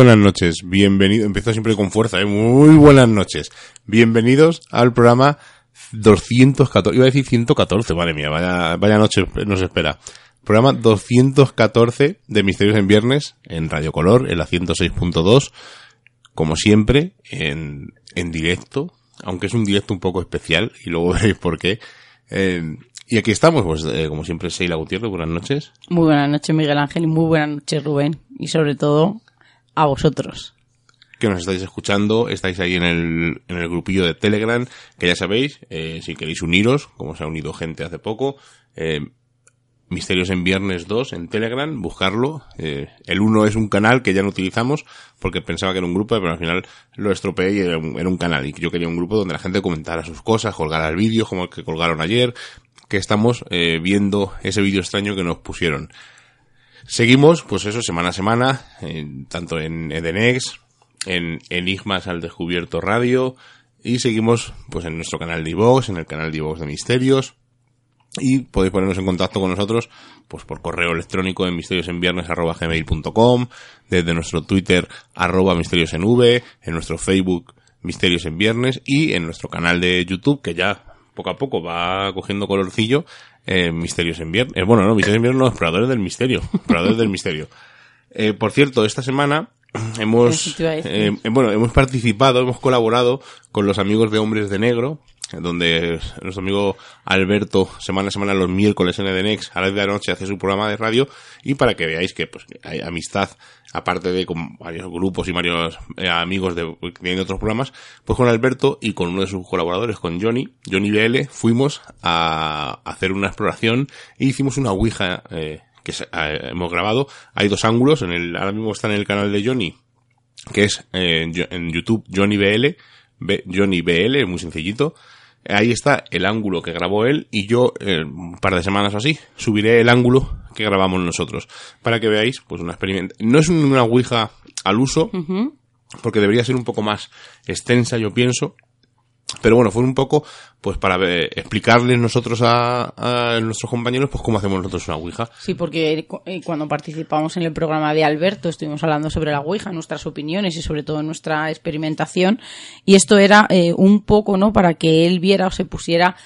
Buenas noches, bienvenido, empiezo siempre con fuerza, ¿eh? muy buenas noches. Bienvenidos al programa 214, iba a decir 114, madre mía, vaya, vaya noche nos espera. Programa 214 de Misterios en Viernes en Radio Color, en la 106.2, como siempre, en, en directo, aunque es un directo un poco especial, y luego veréis por qué. Eh, y aquí estamos, pues eh, como siempre, Seila Gutiérrez, buenas noches. Muy buenas noches, Miguel Ángel, y muy buenas noches, Rubén. Y sobre todo, a vosotros. Que nos estáis escuchando, estáis ahí en el, en el grupillo de Telegram, que ya sabéis, eh, si queréis uniros, como se ha unido gente hace poco, eh, Misterios en Viernes 2 en Telegram, buscarlo. Eh, el 1 es un canal que ya no utilizamos porque pensaba que era un grupo, pero al final lo estropeé y era un, canal. Y yo quería un grupo donde la gente comentara sus cosas, colgara el vídeo como el que colgaron ayer, que estamos eh, viendo ese vídeo extraño que nos pusieron. Seguimos, pues eso, semana a semana, en- tanto en Edenex, en Enigmas al Descubierto Radio, y seguimos, pues en nuestro canal de iVox, en el canal de iVox de Misterios, y podéis ponernos en contacto con nosotros, pues por correo electrónico en misteriosenviernes.gmail.com, desde nuestro Twitter, arroba misterios en V, en nuestro Facebook, Misterios en Viernes, y en nuestro canal de YouTube, que ya poco a poco va cogiendo colorcillo, eh, Misterios en Viernes. Eh, bueno, no, Misterios en Viernes no, Exploradores del Misterio. Exploradores del Misterio. Eh, por cierto, esta semana hemos, eh, eh, bueno, hemos participado, hemos colaborado con los amigos de Hombres de Negro, donde nuestro amigo Alberto, semana a semana, los miércoles en Edenex, a las 10 de la noche, hace su programa de radio, y para que veáis que pues, hay amistad, aparte de con varios grupos y varios eh, amigos de, tienen otros programas, pues con Alberto y con uno de sus colaboradores, con Johnny, Johnny BL, fuimos a hacer una exploración e hicimos una ouija, eh, que eh, hemos grabado. Hay dos ángulos, en el, ahora mismo está en el canal de Johnny, que es eh, en en YouTube Johnny BL, Johnny BL, muy sencillito. Ahí está el ángulo que grabó él y yo, eh, un par de semanas o así, subiré el ángulo que grabamos nosotros. Para que veáis, pues una experimento. No es una ouija al uso, porque debería ser un poco más extensa, yo pienso. Pero bueno, fue un poco, pues para ver- explicarles nosotros a, a nuestros compañeros, pues cómo hacemos nosotros una ouija. Sí, porque cu- eh, cuando participamos en el programa de Alberto estuvimos hablando sobre la Ouija, nuestras opiniones y sobre todo nuestra experimentación. Y esto era eh, un poco, ¿no? Para que él viera o se pusiera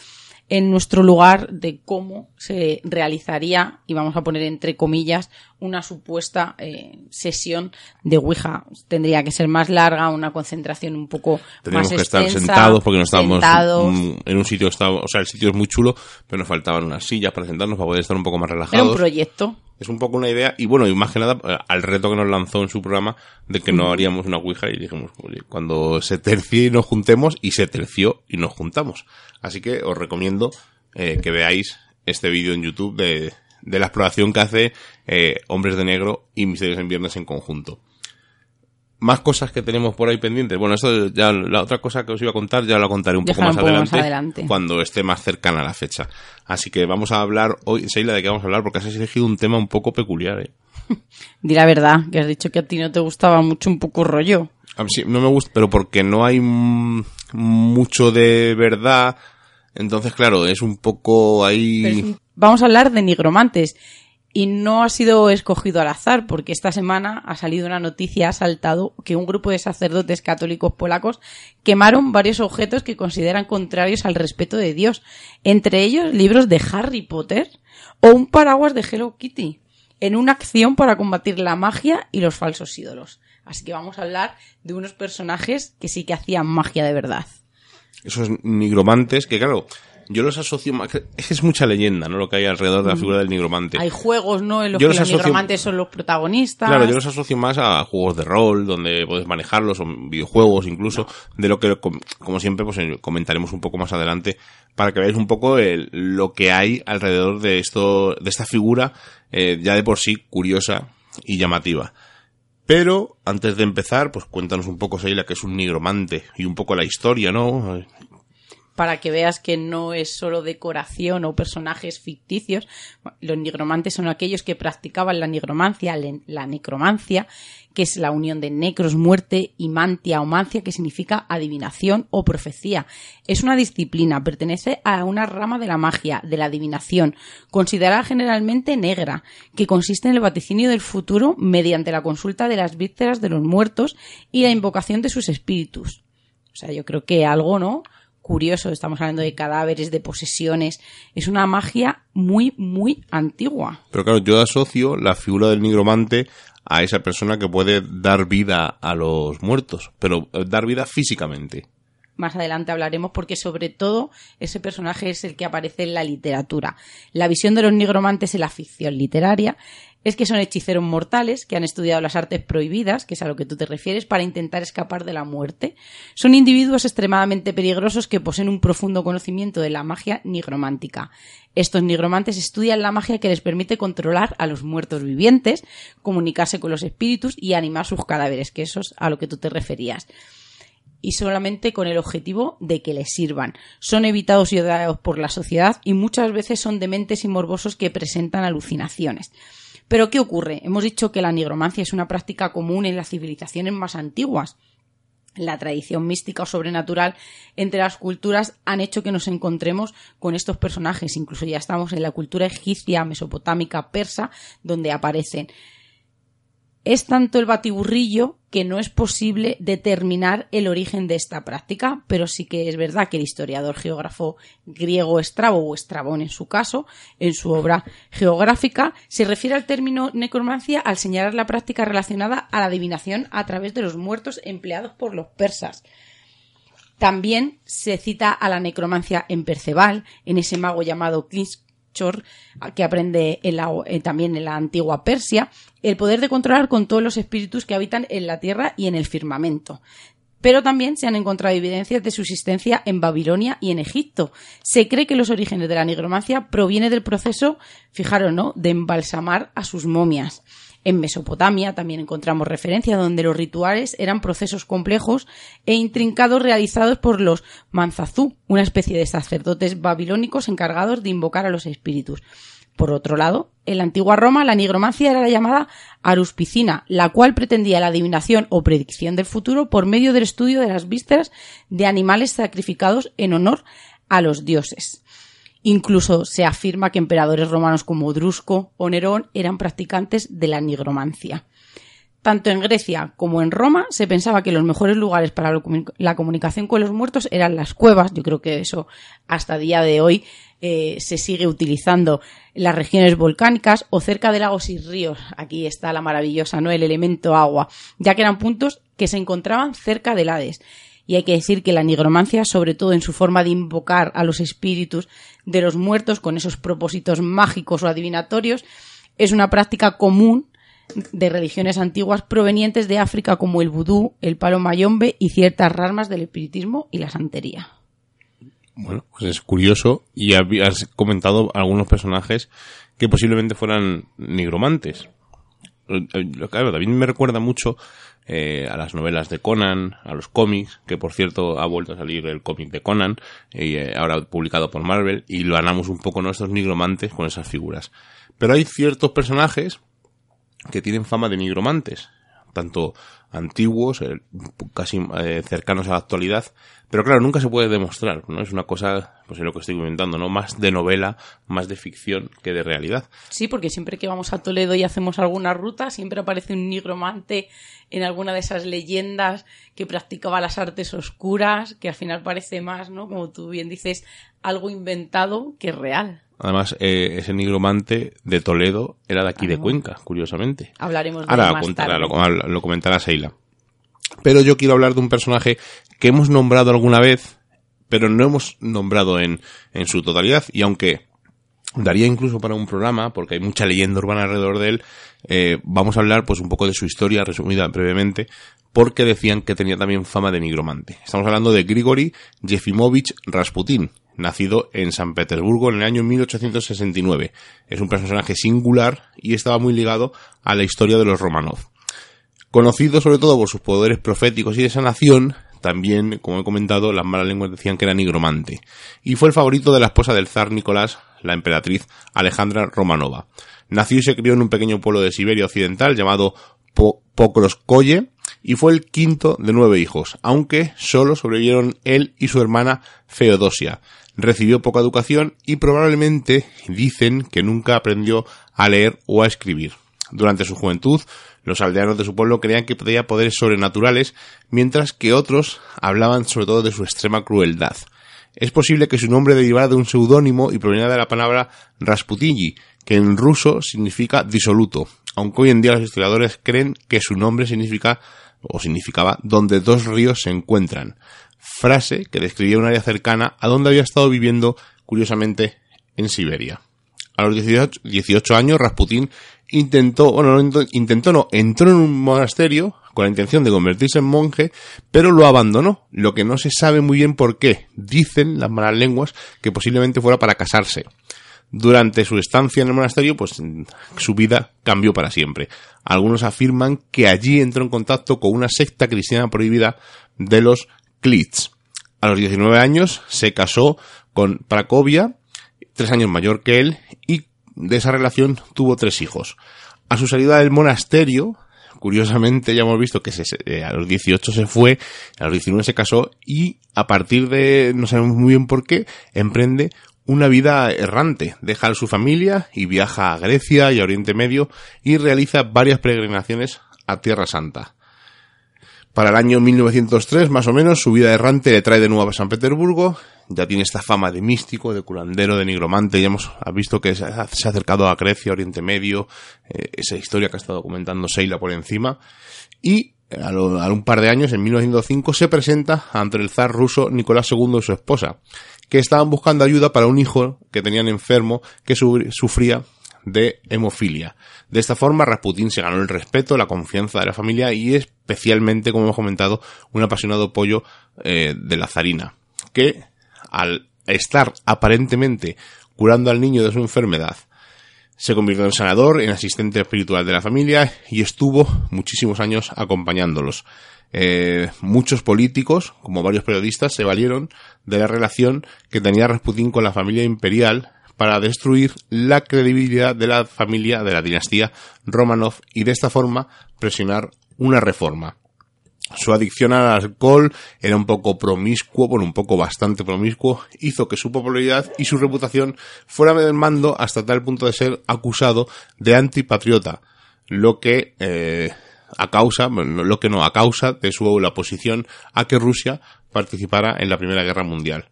en nuestro lugar de cómo se realizaría, y vamos a poner entre comillas, una supuesta eh, sesión de Ouija. Tendría que ser más larga, una concentración un poco Teníamos más que estar extensa, sentados porque no estábamos sentados. mm, en un sitio, que estaba, o sea, el sitio es muy chulo, pero nos faltaban unas sillas para sentarnos para poder estar un poco más Era relajados. un proyecto. Es un poco una idea, y bueno, y más que nada eh, al reto que nos lanzó en su programa de que no haríamos una ouija y dijimos, oye, cuando se tercie y nos juntemos, y se terció y nos juntamos. Así que os recomiendo eh, que veáis este vídeo en YouTube de, de la exploración que hace eh, Hombres de Negro y Misterios en Viernes en conjunto. Más cosas que tenemos por ahí pendientes. Bueno, esto ya, la otra cosa que os iba a contar ya la contaré un poco, más, un poco más adelante, cuando esté más cercana a la fecha. Así que vamos a hablar hoy, Seila, de qué vamos a hablar, porque has elegido un tema un poco peculiar, ¿eh? Di la verdad, que has dicho que a ti no te gustaba mucho un poco rollo. A mí sí, no me gusta, pero porque no hay mucho de verdad. Entonces, claro, es un poco ahí. Vamos a hablar de nigromantes. Y no ha sido escogido al azar, porque esta semana ha salido una noticia, ha saltado que un grupo de sacerdotes católicos polacos quemaron varios objetos que consideran contrarios al respeto de Dios, entre ellos libros de Harry Potter o un paraguas de Hello Kitty, en una acción para combatir la magia y los falsos ídolos. Así que vamos a hablar de unos personajes que sí que hacían magia de verdad. esos nigromantes que, claro, yo los asocio más. Es que es mucha leyenda, ¿no? Lo que hay alrededor de la figura del nigromante. Hay juegos, ¿no? En los Yo que los asocio- nigromantes son los protagonistas. Claro, yo los asocio más a juegos de rol, donde puedes manejarlos, o videojuegos incluso, de lo que, com- como siempre, pues comentaremos un poco más adelante, para que veáis un poco el- lo que hay alrededor de esto, de esta figura, eh, ya de por sí curiosa y llamativa. Pero, antes de empezar, pues cuéntanos un poco, Seila, que es un nigromante, y un poco la historia, ¿no? Para que veas que no es solo decoración o personajes ficticios. Los nigromantes son aquellos que practicaban la nigromancia, la necromancia, que es la unión de necros, muerte, y mantia o mancia, que significa adivinación o profecía. Es una disciplina, pertenece a una rama de la magia, de la adivinación, considerada generalmente negra, que consiste en el vaticinio del futuro mediante la consulta de las vísceras de los muertos y la invocación de sus espíritus. O sea, yo creo que algo, ¿no? Curioso, estamos hablando de cadáveres, de posesiones. Es una magia muy, muy antigua. Pero claro, yo asocio la figura del nigromante a esa persona que puede dar vida a los muertos, pero eh, dar vida físicamente. Más adelante hablaremos porque sobre todo ese personaje es el que aparece en la literatura. La visión de los nigromantes en la ficción literaria es que son hechiceros mortales que han estudiado las artes prohibidas, que es a lo que tú te refieres, para intentar escapar de la muerte. Son individuos extremadamente peligrosos que poseen un profundo conocimiento de la magia nigromántica. Estos nigromantes estudian la magia que les permite controlar a los muertos vivientes, comunicarse con los espíritus y animar sus cadáveres, que eso es a lo que tú te referías y solamente con el objetivo de que les sirvan. Son evitados y odiados por la sociedad y muchas veces son dementes y morbosos que presentan alucinaciones. Pero ¿qué ocurre? Hemos dicho que la nigromancia es una práctica común en las civilizaciones más antiguas. La tradición mística o sobrenatural entre las culturas han hecho que nos encontremos con estos personajes. Incluso ya estamos en la cultura egipcia, mesopotámica, persa, donde aparecen es tanto el batiburrillo que no es posible determinar el origen de esta práctica, pero sí que es verdad que el historiador geógrafo griego Estrabo, o Estrabón en su caso, en su obra geográfica, se refiere al término necromancia al señalar la práctica relacionada a la adivinación a través de los muertos empleados por los persas. También se cita a la necromancia en Perceval, en ese mago llamado Kinchor, que aprende en la- eh, también en la antigua Persia, el poder de controlar con todos los espíritus que habitan en la tierra y en el firmamento. Pero también se han encontrado evidencias de su existencia en Babilonia y en Egipto. Se cree que los orígenes de la nigromancia proviene del proceso, fijaros, ¿no?, de embalsamar a sus momias. En Mesopotamia también encontramos referencia donde los rituales eran procesos complejos e intrincados realizados por los manzazú, una especie de sacerdotes babilónicos encargados de invocar a los espíritus. Por otro lado, en la antigua Roma la nigromancia era la llamada aruspicina, la cual pretendía la adivinación o predicción del futuro por medio del estudio de las vísceras de animales sacrificados en honor a los dioses. Incluso se afirma que emperadores romanos como Drusco o Nerón eran practicantes de la nigromancia. Tanto en Grecia como en Roma se pensaba que los mejores lugares para la comu- la comunicación con los muertos eran las cuevas. Yo creo que eso hasta día de hoy eh, se sigue utilizando en las regiones volcánicas o cerca de lagos y ríos. Aquí está la maravillosa, ¿no? El elemento agua, ya que eran puntos que se encontraban cerca del Hades. Y hay que decir que la nigromancia, sobre todo en su forma de invocar a los espíritus de los muertos con esos propósitos mágicos o adivinatorios, es una práctica común de religiones antiguas provenientes de África como el vudú, el palo mayombe y ciertas ramas del espiritismo y la santería. Bueno, pues es curioso y has comentado algunos personajes que posiblemente fueran nigromantes. Eh, eh, Claro, también me recuerda mucho eh, a las novelas de Conan, a los cómics, que por cierto ha vuelto a salir el cómic de Conan, eh, ahora publicado por Marvel, y lo ganamos un poco nuestros nigromantes con esas figuras. Pero hay ciertos personajes que tienen fama de nigromantes, tanto antiguos, eh, casi eh, cercanos a la actualidad, pero claro, nunca se puede demostrar, ¿no? Es una cosa, pues es lo que estoy comentando, ¿no? Más de novela, más de ficción que de realidad. Sí, porque siempre que vamos a Toledo y hacemos alguna ruta, siempre aparece un nigromante en alguna de esas leyendas que practicaba las artes oscuras, que al final parece más, ¿no? Como tú bien dices, algo inventado que real. Además, eh, ese nigromante de Toledo era de aquí de Cuenca, curiosamente. Hablaremos de Ahora más contará, tarde. lo, lo comentará Seila. Pero yo quiero hablar de un personaje que hemos nombrado alguna vez, pero no hemos nombrado en, en su totalidad. Y aunque daría incluso para un programa, porque hay mucha leyenda urbana alrededor de él, eh, vamos a hablar pues un poco de su historia, resumida brevemente, porque decían que tenía también fama de nigromante. Estamos hablando de Grigori Yefimovich Rasputin, nacido en San Petersburgo en el año 1869. Es un personaje singular y estaba muy ligado a la historia de los Romanov. Conocido sobre todo por sus poderes proféticos y de sanación, también, como he comentado, las malas lenguas decían que era nigromante. Y fue el favorito de la esposa del zar Nicolás, la emperatriz Alejandra Romanova. Nació y se crió en un pequeño pueblo de Siberia Occidental llamado Po- Pokrovskoye y fue el quinto de nueve hijos, aunque solo sobrevivieron él y su hermana Feodosia. Recibió poca educación y probablemente dicen que nunca aprendió a leer o a escribir. Durante su juventud, los aldeanos de su pueblo creían que tenía poderes sobrenaturales, mientras que otros hablaban sobre todo de su extrema crueldad. Es posible que su nombre derivara de un seudónimo y proveniera de la palabra Rasputinyi, que en ruso significa disoluto, aunque hoy en día los historiadores creen que su nombre significa o significaba donde dos ríos se encuentran, frase que describía un área cercana a donde había estado viviendo, curiosamente, en Siberia. A los 18, 18 años, Rasputín intentó, bueno, no intentó- no, entró en un monasterio con la intención de convertirse en monje, pero lo abandonó, lo que no se sabe muy bien por qué. Dicen las malas lenguas que posiblemente fuera para casarse. Durante su estancia en el monasterio, pues su vida cambió para siempre. Algunos afirman que allí entró en contacto con una secta cristiana prohibida de los Klits. A los 19 años se casó con Prakovia, tres años mayor que él, y de esa relación tuvo tres hijos. A su salida del monasterio, curiosamente ya hemos visto que eh, a los 18 se fue, a los 19 se casó y a partir de, no sabemos muy bien por qué, emprende una vida errante. Deja a su familia y viaja a Grecia y a Oriente Medio y realiza varias peregrinaciones a Tierra Santa. Para el año 1903, más o menos, su vida errante le trae de nuevo a San Petersburgo. Ya tiene esta fama de místico, de curandero, de nigromante. Ya hemos visto que se ha, acercado a Grecia, Oriente Medio, eh, esa historia que ha estado comentando Seila por encima. Y a, un par de años, en 1905, se presenta ante el zar ruso Nicolás II y su esposa, que estaban buscando ayuda para un hijo que tenían enfermo que su- sufría de hemofilia. De esta forma, Rasputín se ganó el respeto, la confianza de la familia y especialmente, como hemos comentado, un apasionado apoyo eh, de la zarina, que al estar aparentemente curando al niño de su enfermedad, se convirtió en sanador, en asistente espiritual de la familia y estuvo muchísimos años acompañándolos. Eh, muchos políticos, como varios periodistas, se valieron de la relación que tenía Rasputín con la familia imperial para destruir la credibilidad de la familia de la dinastía Romanov y de esta forma presionar una reforma. Su adicción al alcohol era un poco promiscuo, bueno, un poco bastante promiscuo, hizo que su popularidad y su reputación fuera mermando hasta tal punto de ser acusado de antipatriota, lo que eh, a causa, bueno, lo que no, a causa de su oposición a que Rusia participara en la Primera Guerra Mundial.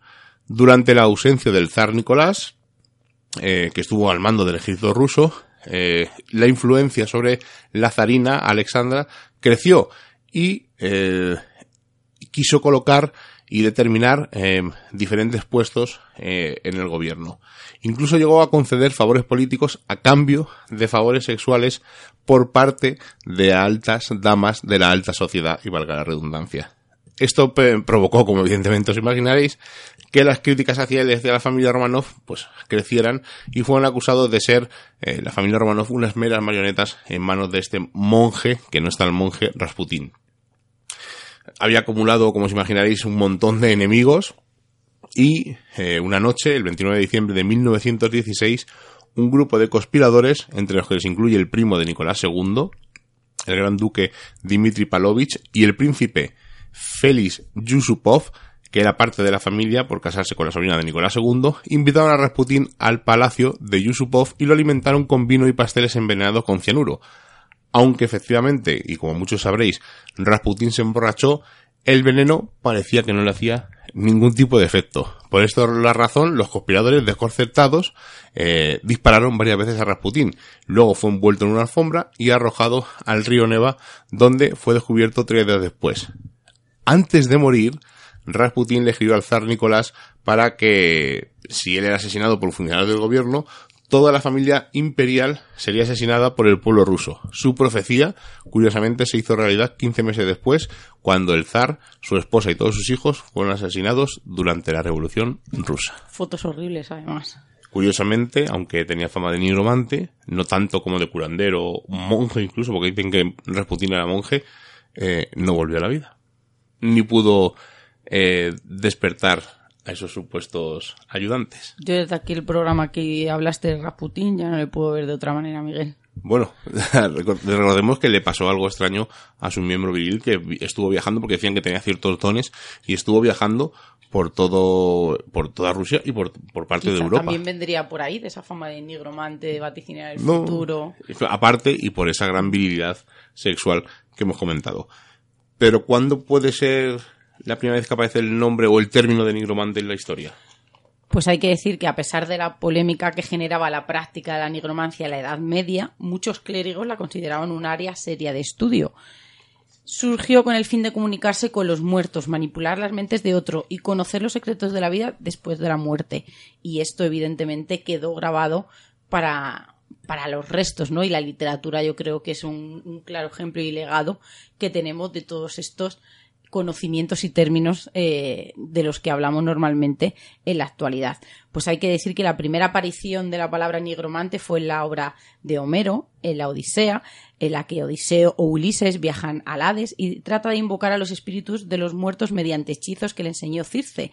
Durante la ausencia del zar Nicolás, eh, que estuvo al mando del ejército ruso, eh, la influencia sobre la zarina Alexandra creció y eh, quiso colocar y determinar eh, diferentes puestos en el gobierno. Incluso llegó a conceder favores políticos a cambio de favores sexuales por parte de altas damas de la alta sociedad, y valga la redundancia. Esto pe- provocó, como evidentemente os imaginaréis, que las críticas hacia él y hacia la familia Romanov pues crecieran y fueron acusados de ser eh, la familia Romanov unas meras marionetas en manos de este monje, que no está el monje Rasputín. había acumulado, como os imaginaréis, un montón de enemigos y eh, una noche, el 29 de diciembre de 1916, un grupo de conspiradores, entre los que se incluye el primo de Nicolás II, el gran duque Dmitri Palovich y el príncipe Félix Yusupov, que era parte de la familia por casarse con la sobrina de Nicolás II, invitaron a Rasputín al palacio de Yusupov y lo alimentaron con vino y pasteles envenenados con cianuro. Aunque efectivamente, y como muchos sabréis, Rasputín se emborrachó, el veneno parecía que no le hacía ningún tipo de efecto. Por esto la razón, los conspiradores desconcertados eh, dispararon varias veces a Rasputín. Luego fue envuelto en una alfombra y arrojado al río Neva, donde fue descubierto tres días después. Antes de morir, Rasputín le escribió al zar Nicolás para que, si él era asesinado por funcionarios del gobierno, toda la familia imperial sería asesinada por el pueblo ruso. Su profecía, curiosamente, se hizo realidad 15 meses después, cuando el zar, su esposa y todos sus hijos fueron asesinados durante la Revolución rusa. Fotos horribles, además. Curiosamente, aunque tenía fama de nigromante, no tanto como de curandero, monje incluso, porque dicen que Rasputín era monje, eh, no volvió a la vida. Ni pudo eh, despertar a esos supuestos ayudantes. Yo desde aquí el programa que hablaste de Rasputín ya no le puedo ver de otra manera, Miguel. Bueno, recordemos que le pasó algo extraño a su miembro viril que estuvo viajando porque decían que tenía ciertos dones y estuvo viajando por todo por toda Rusia y por, por parte de Europa. También vendría por ahí de esa fama de nigromante, de vaticinar el futuro. Aparte y por esa gran virilidad sexual que hemos comentado. Pero ¿cuándo puede ser la primera vez que aparece el nombre o el término de nigromante en la historia? Pues hay que decir que a pesar de la polémica que generaba la práctica de la nigromancia en la Edad Media, muchos clérigos la consideraban un área seria de estudio. Surgió con el fin de comunicarse con los muertos, manipular las mentes de otro y conocer los secretos de la vida después de la muerte. Y esto evidentemente quedó grabado para, para los restos, ¿no? Y la literatura yo creo que es un, claro ejemplo y legado que tenemos de todos estos conocimientos y términos eh, de los que hablamos normalmente en la actualidad. Pues hay que decir que la primera aparición de la palabra nigromante fue en la obra de Homero, en la Odisea, en la que Odiseo o Ulises viajan al Hades y trata de invocar a los espíritus de los muertos mediante hechizos que le enseñó Circe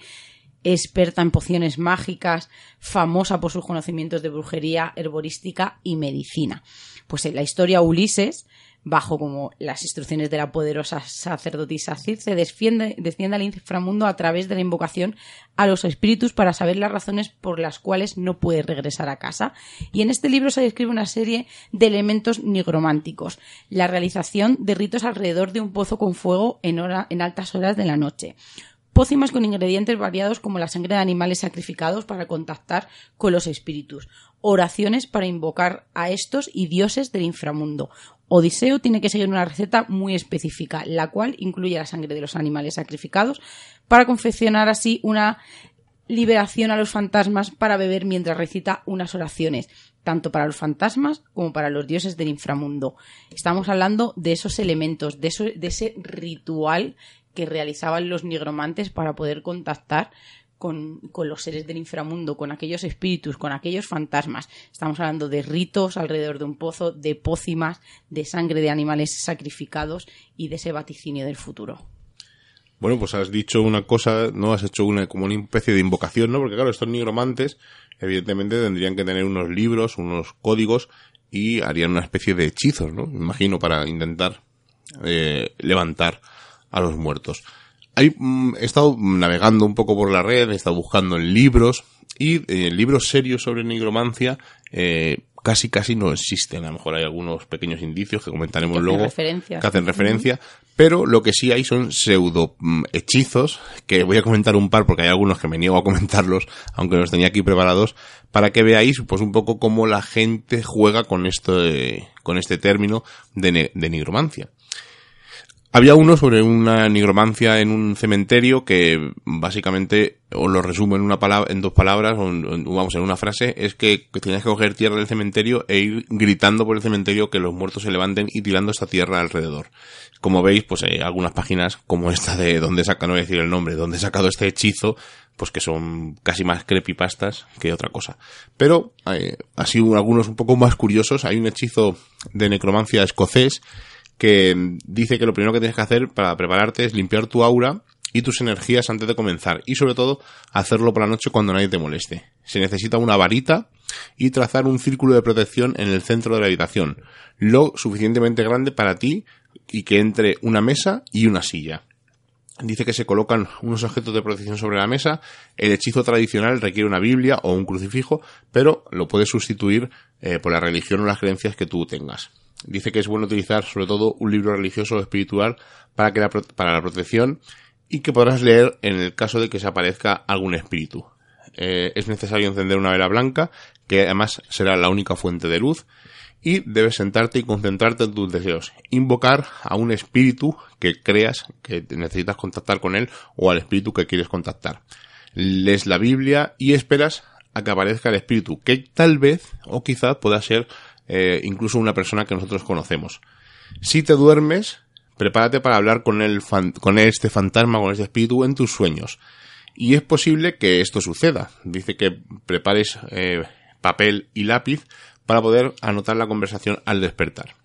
experta en pociones mágicas, famosa por sus conocimientos de brujería, herborística y medicina. Pues en la historia Ulises bajo como las instrucciones de la poderosa sacerdotisa Circe, desciende, desciende al inframundo a través de la invocación a los espíritus para saber las razones por las cuales no puede regresar a casa. Y en este libro se describe una serie de elementos nigrománticos, la realización de ritos alrededor de un pozo con fuego en, en altas horas de la noche, pócimas con ingredientes variados como la sangre de animales sacrificados para contactar con los espíritus, oraciones para invocar a estos y dioses del inframundo, Odiseo tiene que seguir una receta muy específica, la cual incluye la sangre de los animales sacrificados, para confeccionar así una liberación a los fantasmas para beber mientras recita unas oraciones, tanto para los fantasmas como para los dioses del inframundo. Estamos hablando de esos elementos, de, de ese ritual que realizaban los nigromantes para poder contactar con, los seres del inframundo, con aquellos espíritus, con aquellos fantasmas. Estamos hablando de ritos alrededor de un pozo, de pócimas, de sangre de animales sacrificados y de ese vaticinio del futuro. Bueno, pues has dicho una cosa, ¿no? Has hecho una, como una especie de invocación, ¿no? Porque claro, estos nigromantes, evidentemente tendrían que tener unos libros, unos códigos y harían una especie de hechizos, ¿no? imagino, para intentar eh, levantar a los muertos. Mm, he estado navegando un poco por la red, he estado buscando en libros y eh, libros serios sobre nigromancia eh, casi casi no existen. A lo mejor hay algunos pequeños indicios que comentaremos luego que hacen referencia, pero lo que sí hay son pseudo mm, hechizos que voy a comentar un par porque hay algunos que me niego a comentarlos, aunque los tenía aquí preparados para que veáis pues un poco cómo la gente juega con esto con este término de nigromancia. Había uno sobre una nigromancia en un cementerio que básicamente, os lo resumo en una palabra, en dos palabras, o vamos, en una frase, es que tenías que coger tierra del cementerio e ir gritando por el cementerio que los muertos se levanten y tirando esta tierra alrededor. Como veis, pues hay algunas páginas como esta de donde saca, no voy a decir el nombre, donde he sacado este hechizo, pues que son casi más creepypastas que otra cosa. Pero, eh, así algunos un poco más curiosos, hay un hechizo de necromancia escocés que dice que lo primero que tienes que hacer para prepararte es limpiar tu aura y tus energías antes de comenzar y sobre todo hacerlo por la noche cuando nadie te moleste. Se necesita una varita y trazar un círculo de protección en el centro de la habitación, lo suficientemente grande para ti y que entre una mesa y una silla. Dice que se colocan unos objetos de protección sobre la mesa. El hechizo tradicional requiere una Biblia o un crucifijo, pero lo puedes sustituir eh, por la religión o las creencias que tú tengas. Dice que es bueno utilizar sobre todo un libro religioso o espiritual para, que la, para la protección y que podrás leer en el caso de que se aparezca algún espíritu. Eh, es necesario encender una vela blanca, que además será la única fuente de luz, y debes sentarte y concentrarte en tus deseos. Invocar a un espíritu que creas que necesitas contactar con él o al espíritu que quieres contactar. Lees la Biblia y esperas a que aparezca el espíritu, que tal vez o quizás pueda ser eh, incluso una persona que nosotros conocemos. Si te duermes, prepárate para hablar con, el con este fantasma, con este espíritu en tus sueños. Y es posible que esto suceda. Dice que prepares eh, papel y lápiz para poder anotar la conversación al despertar.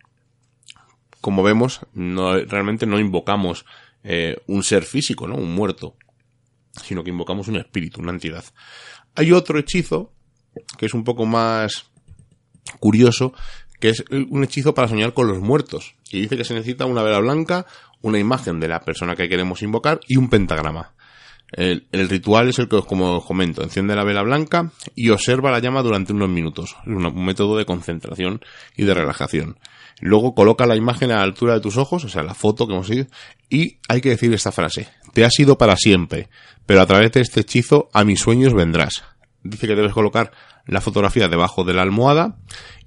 Como vemos, no, realmente no invocamos eh, un ser físico, ¿no? Un muerto, sino que invocamos un espíritu, una entidad. Hay otro hechizo que es un poco más curioso, que es un hechizo para soñar con los muertos. Y dice que se necesita una vela blanca, una imagen de la persona que queremos invocar y un pentagrama. El, ritual es el que, como os comento, enciende la vela blanca y observa la llama durante unos minutos. Es un, método de concentración y de relajación. Luego coloca la imagen a la altura de tus ojos, o sea, la foto que hemos ido, y hay que decir esta frase. Te has ido para siempre, pero a través de este hechizo a mis sueños vendrás. Dice que debes colocar la fotografía debajo de la almohada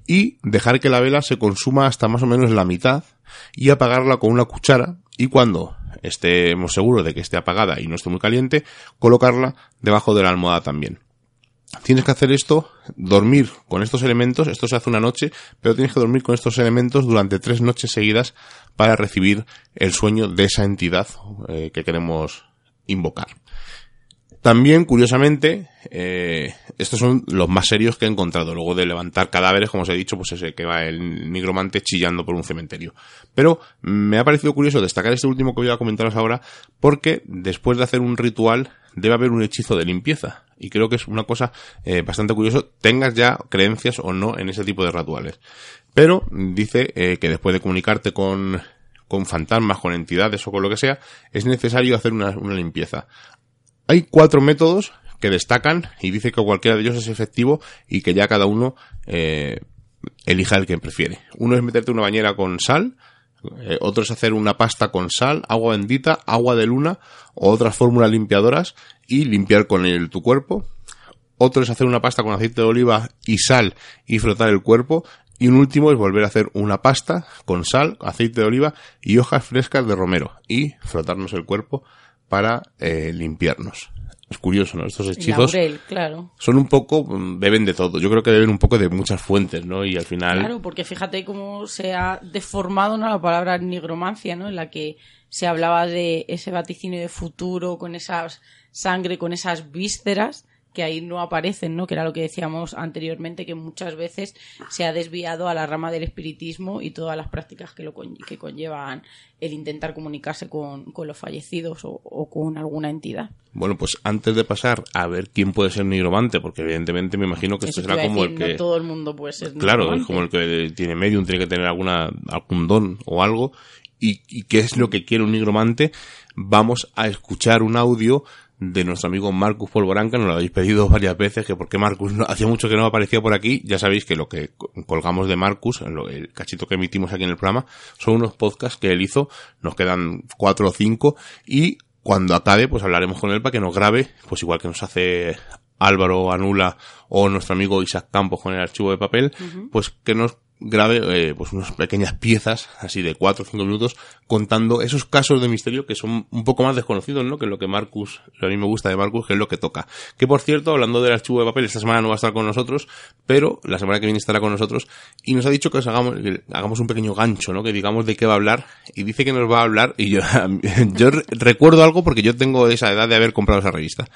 y dejar que la vela se consuma hasta más o menos la mitad y apagarla con una cuchara y cuando estemos seguros de que esté apagada y no esté muy caliente, colocarla debajo de la almohada también. Tienes que hacer esto, dormir con estos elementos, esto se hace una noche, pero tienes que dormir con estos elementos durante tres noches seguidas para recibir el sueño de esa entidad eh, que queremos invocar. También, curiosamente, eh, estos son los más serios que he encontrado. Luego de levantar cadáveres, como os he dicho, pues ese que va el nigromante chillando por un cementerio. Pero me ha parecido curioso destacar este último que voy a comentaros ahora, porque después de hacer un ritual debe haber un hechizo de limpieza. Y creo que es una cosa eh, bastante curioso, tengas ya creencias o no en ese tipo de rituales. Pero dice eh, que después de comunicarte con con fantasmas, con entidades o con lo que sea, es necesario hacer una limpieza. Hay cuatro métodos que destacan y dice que cualquiera de ellos es efectivo y que ya cada uno eh, elija el que prefiere. Uno es meterte una bañera con sal, eh, otro es hacer una pasta con sal, agua bendita, agua de luna o otras fórmulas limpiadoras y limpiar con el, tu cuerpo. Otro es hacer una pasta con aceite de oliva y sal y frotar el cuerpo. Y un último es volver a hacer una pasta con sal, aceite de oliva y hojas frescas de romero y frotarnos el cuerpo para eh, limpiarnos. Es curioso, ¿no? Estos hechizos claro. son un poco, mm, beben de todo. Yo creo que beben un poco de muchas fuentes, ¿no? Y al final... Claro, porque fíjate cómo se ha deformado ¿no? la palabra nigromancia, ¿no? En la que se hablaba de ese vaticinio de futuro con esa sangre, con esas vísceras que ahí no aparecen, ¿no? Que era lo que decíamos anteriormente, que muchas veces se ha desviado a la rama del espiritismo y todas las prácticas que, lo que conllevan el intentar comunicarse con, los fallecidos o, con alguna entidad. Bueno, pues antes de pasar a ver quién puede ser nigromante, porque evidentemente me imagino que esto será como el que... todo el mundo puede ser Claro, es como el que tiene medium, tiene que tener alguna, algún don o algo. Y, y qué es lo que quiere un nigromante, vamos a escuchar un audio de nuestro amigo Marcus Polvoranca, nos lo habéis pedido varias veces, que porque Marcus no, hacía mucho que no aparecía por aquí, ya sabéis que lo que colgamos de Marcus, el cachito que emitimos aquí en el programa, son unos podcasts que él hizo, nos quedan cuatro o cinco, y cuando acabe, pues hablaremos con él para que nos grabe, pues igual que nos hace Álvaro Anula o nuestro amigo Isaac Campos con el archivo de papel, pues que nos grabe eh, pues unas pequeñas piezas así de 4 o 5 minutos contando esos casos de misterio que son un poco más desconocidos ¿no? que lo que Marcus a mí me gusta de Marcus que es lo que toca que por cierto hablando del archivo de papel esta semana no va a estar con nosotros pero la semana que viene estará con nosotros y nos ha dicho que, hagamos, hagamos un pequeño gancho ¿no? que digamos de qué va a hablar y dice que nos va a hablar y yo, yo recuerdo algo porque yo tengo esa edad de haber comprado esa revista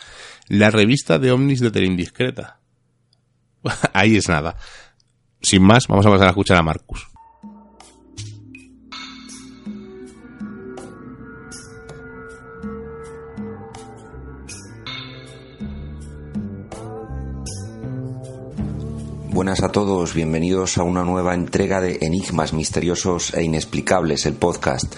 la revista de Omnis de Teleindiscreta ahí es nada sin más, vamos a pasar a escuchar a Marcus. Buenas a todos, bienvenidos a una nueva entrega de Enigmas Misteriosos e Inexplicables, el podcast.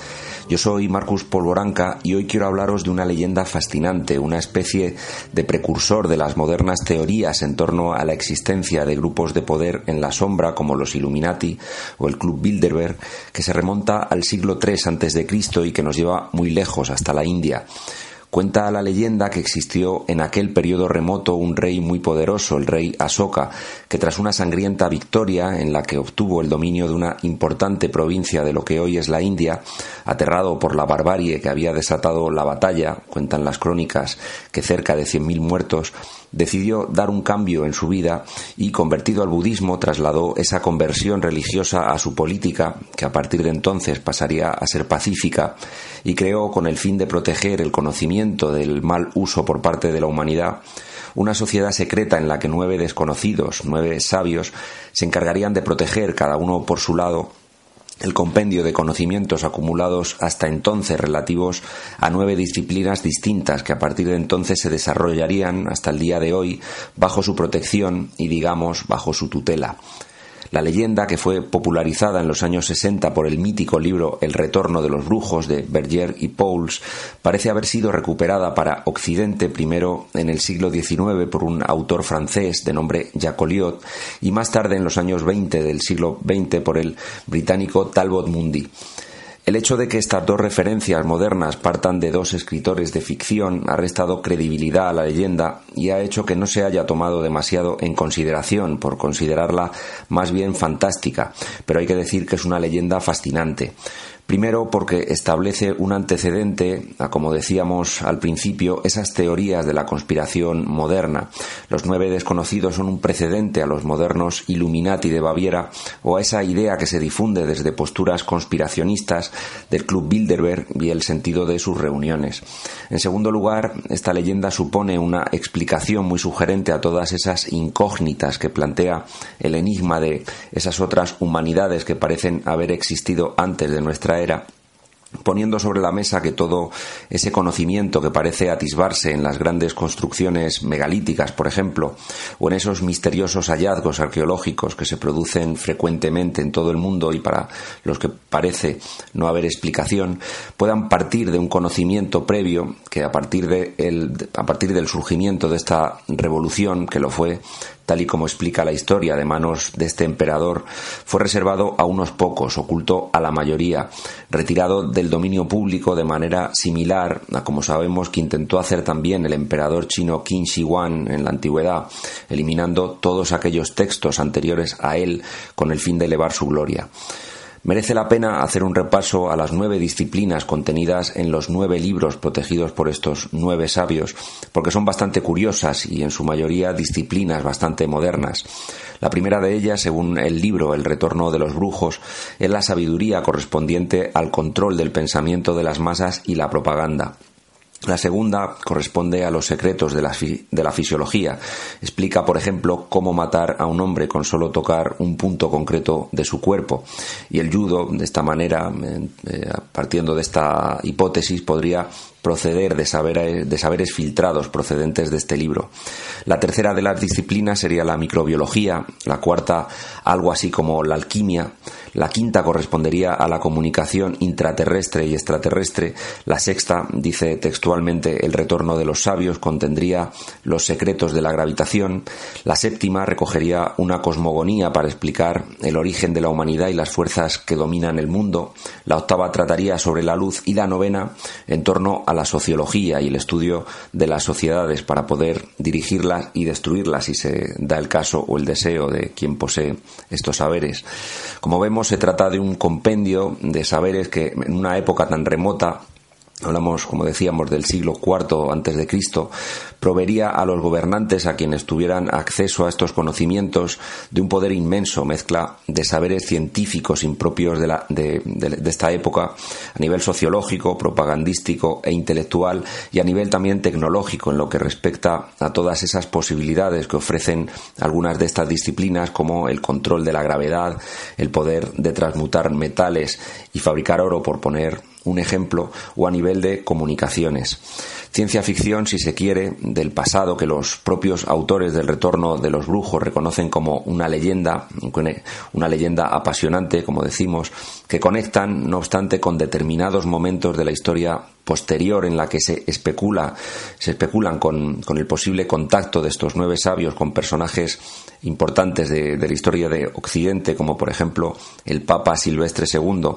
Yo soy Marcus Polvoranca y hoy quiero hablaros de una leyenda fascinante, una especie de precursor de las modernas teorías en torno a la existencia de grupos de poder en la sombra como los Illuminati o el Club Bilderberg, que se remonta al siglo III a.C. y que nos lleva muy lejos hasta la India. Cuenta la leyenda que existió en aquel periodo remoto un rey muy poderoso, el rey Asoka, que tras una sangrienta victoria en la que obtuvo el dominio de una importante provincia de lo que hoy es la India, aterrado por la barbarie que había desatado la batalla, cuentan las crónicas que cerca de cien mil muertos, decidió dar un cambio en su vida y, convertido al budismo, trasladó esa conversión religiosa a su política, que a partir de entonces pasaría a ser pacífica, y creó, con el fin de proteger el conocimiento del mal uso por parte de la humanidad, una sociedad secreta en la que nueve desconocidos, nueve sabios, se encargarían de proteger, cada uno por su lado, el compendio de conocimientos acumulados hasta entonces relativos a nueve disciplinas distintas que a partir de entonces se desarrollarían hasta el día de hoy bajo su protección y digamos bajo su tutela. La leyenda, que fue popularizada en los años 60 por el mítico libro El retorno de los brujos de Berger y Pauls, parece haber sido recuperada para Occidente primero en el siglo XIX por un autor francés de nombre Jacques Oliot y más tarde en los años 20 del siglo XX por el británico Talbot Mundy. El hecho de que estas dos referencias modernas partan de dos escritores de ficción ha restado credibilidad a la leyenda y ha hecho que no se haya tomado demasiado en consideración por considerarla más bien fantástica, pero hay que decir que es una leyenda fascinante. Primero porque establece un antecedente a, como decíamos al principio, esas teorías de la conspiración moderna. Los nueve desconocidos son un precedente a los modernos Illuminati de Baviera o a esa idea que se difunde desde posturas conspiracionistas del Club Bilderberg y el sentido de sus reuniones. En segundo lugar, esta leyenda supone una explicación muy sugerente a todas esas incógnitas que plantea el enigma de esas otras humanidades que parecen haber existido antes de nuestra era poniendo sobre la mesa que todo ese conocimiento que parece atisbarse en las grandes construcciones megalíticas, por ejemplo, o en esos misteriosos hallazgos arqueológicos que se producen frecuentemente en todo el mundo y para los que parece no haber explicación, puedan partir de un conocimiento previo que a partir, de a partir del surgimiento de esta revolución, que lo fue tal y como explica la historia de manos de este emperador, fue reservado a unos pocos, oculto a la mayoría, retirado del dominio público de manera similar a como sabemos que intentó hacer también el emperador chino Qin Shi Huang en la antigüedad, eliminando todos aquellos textos anteriores a él con el fin de elevar su gloria. Merece la pena hacer un repaso a las nueve disciplinas contenidas en los nueve libros protegidos por estos nueve sabios, porque son bastante curiosas y en su mayoría disciplinas bastante modernas. La primera de ellas, según el libro El retorno de los brujos, es la sabiduría correspondiente al control del pensamiento de las masas y la propaganda. La segunda corresponde a los secretos de la, de la, fisiología. Explica, por ejemplo, cómo matar a un hombre con solo tocar un punto concreto de su cuerpo. Y el judo, de esta manera, eh, partiendo de esta hipótesis, podría proceder de, saber, de saberes filtrados procedentes de este libro. La tercera de las disciplinas sería la microbiología, la cuarta algo así como la alquimia, la quinta correspondería a la comunicación intraterrestre y extraterrestre, la sexta, dice textualmente, el retorno de los sabios contendría los secretos de la gravitación, la séptima recogería una cosmogonía para explicar el origen de la humanidad y las fuerzas que dominan el mundo, la octava trataría sobre la luz y la novena en torno a la sociología y el estudio de las sociedades para poder dirigirlas y destruirlas si se da el caso o el deseo de quien posee estos saberes. Como vemos, se trata de un compendio de saberes que en una época tan remota hablamos, como decíamos, del siglo IV antes de Cristo, proveería a los gobernantes, a quienes tuvieran acceso a estos conocimientos, de un poder inmenso, mezcla de saberes científicos impropios de, la, de, esta época, a nivel sociológico, propagandístico e intelectual, y a nivel también tecnológico, en lo que respecta a todas esas posibilidades que ofrecen algunas de estas disciplinas, como el control de la gravedad, el poder de transmutar metales y fabricar oro, por poner un ejemplo, o a nivel de comunicaciones. Ciencia ficción, si se quiere, del pasado que los propios autores del retorno de los brujos reconocen como una leyenda, una leyenda apasionante, como decimos, que conectan, no obstante, con determinados momentos de la historia posterior en la que se especula, se especulan con, el posible contacto de estos nueve sabios con personajes importantes de, de la historia de Occidente, como por ejemplo el Papa Silvestre II,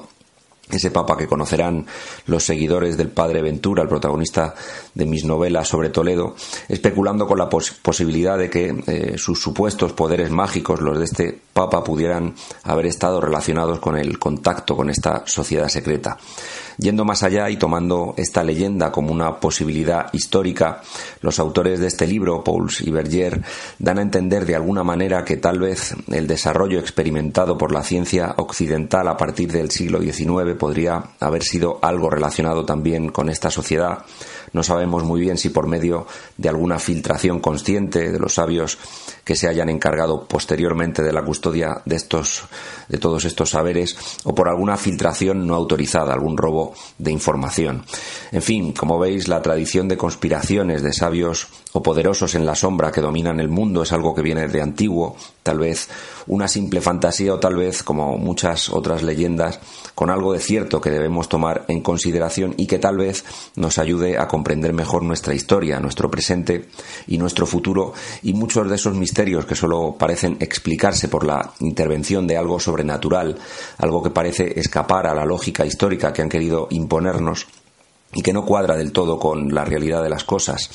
ese papa que conocerán los seguidores del padre Ventura, el protagonista de mis novelas sobre Toledo, especulando con la posibilidad de que eh, sus supuestos poderes mágicos, los de este papa, pudieran haber estado relacionados con el contacto con esta sociedad secreta. Yendo más allá y tomando esta leyenda como una posibilidad histórica, los autores de este libro, Pauls y Berger, dan a entender de alguna manera que tal vez el desarrollo experimentado por la ciencia occidental a partir del siglo XIX podría haber sido algo relacionado también con esta sociedad. No sabemos muy bien si por medio de alguna filtración consciente de los sabios que se hayan encargado posteriormente de la custodia de estos de todos estos saberes o por alguna filtración no autorizada, algún robo de información. En fin, como veis, la tradición de conspiraciones de sabios o poderosos en la sombra que dominan el mundo es algo que viene de antiguo, tal vez una simple fantasía o tal vez, como muchas otras leyendas, con algo de cierto que debemos tomar en consideración y que tal vez nos ayude a comprender mejor nuestra historia, nuestro presente y nuestro futuro y muchos de esos misterios que solo parecen explicarse por la intervención de algo sobrenatural, algo que parece escapar a la lógica histórica que han querido imponernos y que no cuadra del todo con la realidad de las cosas.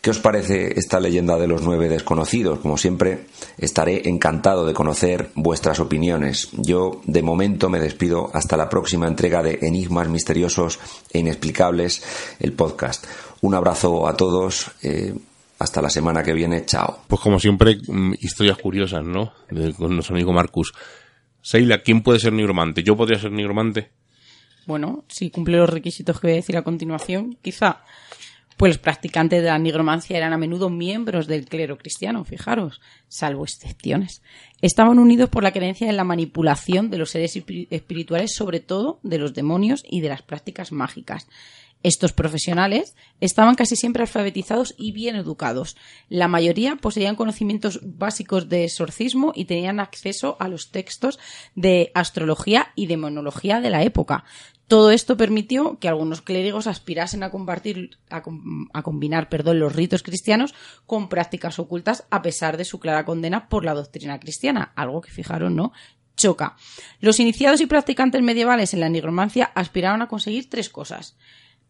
¿Qué os parece esta leyenda de los nueve desconocidos? Como siempre, estaré encantado de conocer vuestras opiniones. Yo, de momento, me despido hasta la próxima entrega de Enigmas Misteriosos e Inexplicables, el podcast. Un abrazo a todos. Eh, hasta la semana que viene. Chao. Pues como siempre, mm, historias curiosas, ¿no? con nuestro amigo Marcus. Seila, ¿quién puede ser nigromante? ¿Yo podría ser nigromante? Bueno, si cumple los requisitos que voy a decir a continuación, quizá. Pues los practicantes de la nigromancia eran a menudo miembros del clero cristiano, fijaros, salvo excepciones. Estaban unidos por la creencia en la manipulación de los seres espirituales, sobre todo de los demonios y de las prácticas mágicas. Estos profesionales estaban casi siempre alfabetizados y bien educados. La mayoría poseían conocimientos básicos de exorcismo y tenían acceso a los textos de astrología y demonología de la época. Todo esto permitió que algunos clérigos aspirasen a, compartir, a, combinar perdón, los ritos cristianos con prácticas ocultas a pesar de su clara condena por la doctrina cristiana, algo que fijaron, ¿no? choca. Los iniciados y practicantes medievales en la nigromancia aspiraban a conseguir tres cosas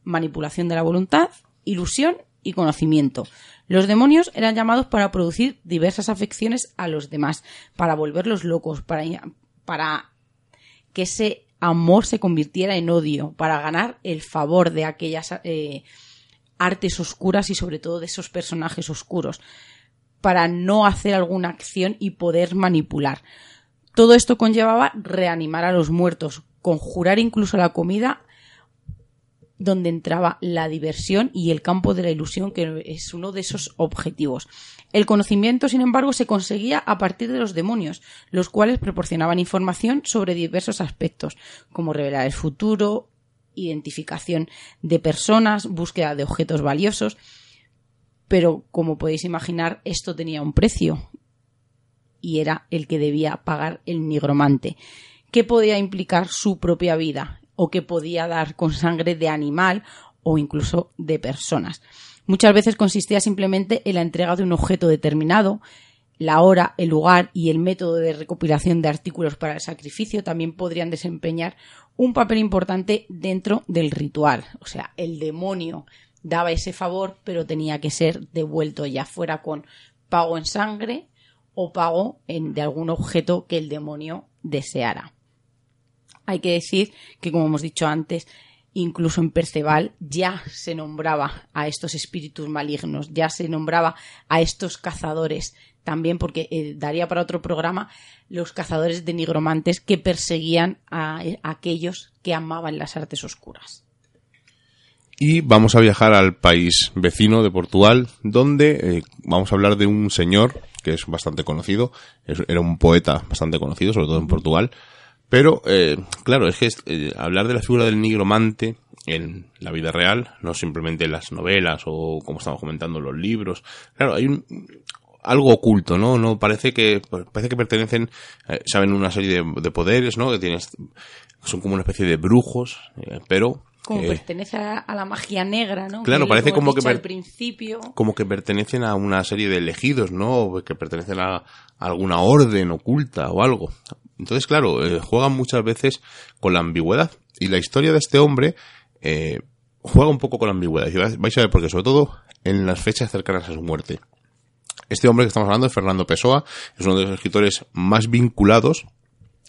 manipulación de la voluntad, ilusión y conocimiento. Los demonios eran llamados para producir diversas afecciones a los demás, para volverlos locos, para, que ese amor se convirtiera en odio, para ganar el favor de aquellas eh, artes oscuras y sobre todo de esos personajes oscuros, para no hacer alguna acción y poder manipular. Todo esto conllevaba reanimar a los muertos, conjurar incluso la comida donde entraba la diversión y el campo de la ilusión, que es uno de esos objetivos. El conocimiento, sin embargo, se conseguía a partir de los demonios, los cuales proporcionaban información sobre diversos aspectos, como revelar el futuro, identificación de personas, búsqueda de objetos valiosos. Pero, como podéis imaginar, esto tenía un precio y era el que debía pagar el nigromante, que podía implicar su propia vida, o que podía dar con sangre de animal o incluso de personas. Muchas veces consistía simplemente en la entrega de un objeto determinado, la hora, el lugar y el método de recopilación de artículos para el sacrificio también podrían desempeñar un papel importante dentro del ritual. O sea, el demonio daba ese favor, pero tenía que ser devuelto ya fuera con pago en sangre o pago en, de algún objeto que el demonio deseara. Hay que decir que, como hemos dicho antes, incluso en Perceval ya se nombraba a estos espíritus malignos, ya se nombraba a estos cazadores, también porque eh, daría para otro programa los cazadores de nigromantes que perseguían a, aquellos que amaban las artes oscuras. Y vamos a viajar al país vecino de Portugal, donde eh, vamos a hablar de un señor que es bastante conocido, era un poeta bastante conocido, sobre todo en Portugal, Pero, eh, claro, es que eh, hablar de la figura del nigromante en la vida real, no simplemente en las novelas o como estamos comentando los libros. Claro, hay un, algo oculto, ¿no? No parece que parece que pertenecen, eh, saben una serie de, poderes, ¿no? Que tienes son como una especie de brujos, eh, pero como pertenece a, la magia negra, ¿no? Claro, parece como, que al principio como que pertenecen a una serie de elegidos, ¿no? Que pertenecen a, alguna orden oculta o algo. Entonces, claro, eh, juegan muchas veces con la ambigüedad y la historia de este hombre eh, juega un poco con la ambigüedad. Y vais a ver porque sobre todo en las fechas cercanas a su muerte. Este hombre que estamos hablando es Fernando Pessoa, es uno de los escritores más vinculados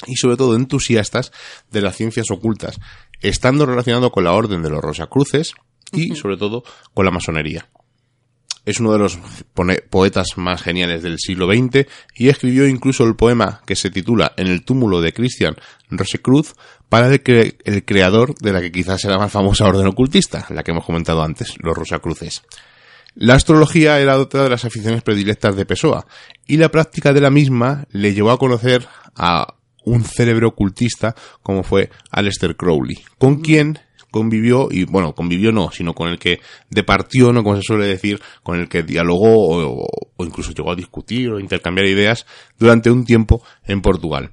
y sobre todo entusiastas de las ciencias ocultas, estando relacionado con la Orden de los Rosacruces y sobre todo con la masonería. Es uno de los poetas más geniales del siglo XX y escribió incluso el poema que se titula En el túmulo de Christian Rosecruz para el, creador de la que quizás era más famosa orden ocultista, la que hemos comentado antes, los Rosacruces. La astrología era otra de las aficiones predilectas de Pessoa, y la práctica de la misma le llevó a conocer a un cerebro ocultista como fue Aleister Crowley, con quien convivió, y bueno, convivió no, sino con el que departió, no como se suele decir, con el que dialogó o, incluso llegó a discutir o intercambiar ideas durante un tiempo en Portugal.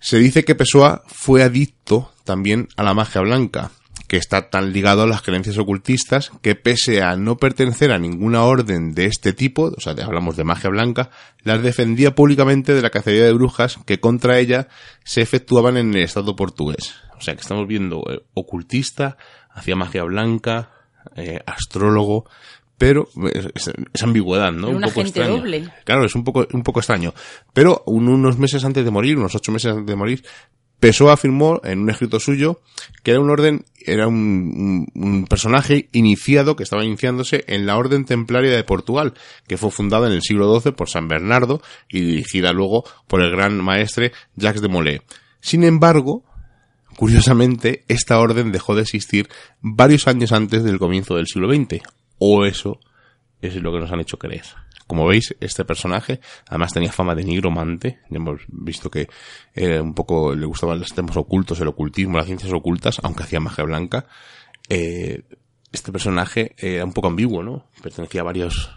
Se dice que Pessoa fue adicto también a la magia blanca, que está tan ligado a las creencias ocultistas que pese a no pertenecer a ninguna orden de este tipo, o sea, hablamos de magia blanca, las defendía públicamente de la cacería de brujas que contra ella se efectuaban en el Estado portugués. O sea, que estamos viendo eh, ocultista, hacia magia blanca, eh, astrólogo, pero es, ambigüedad, ¿no? un, poco extraño. Claro, es un poco, un poco extraño. Pero unos meses antes de morir, unos ocho meses antes de morir, Pessoa afirmó en un escrito suyo que era un orden, era un, personaje iniciado, que estaba iniciándose en la Orden Templaria de Portugal, que fue fundada en el siglo XII por San Bernardo y dirigida luego por el gran maestre Jacques de Molay. Sin embargo, curiosamente, esta orden dejó de existir varios años antes del comienzo del siglo XX. O eso es lo que nos han hecho creer. Como veis, este personaje además tenía fama de nigromante. Ya hemos visto que un poco le gustaban los temas ocultos, el ocultismo, las ciencias ocultas, aunque hacía magia blanca. Eh, este personaje era un poco ambiguo, ¿no? Pertenecía a varios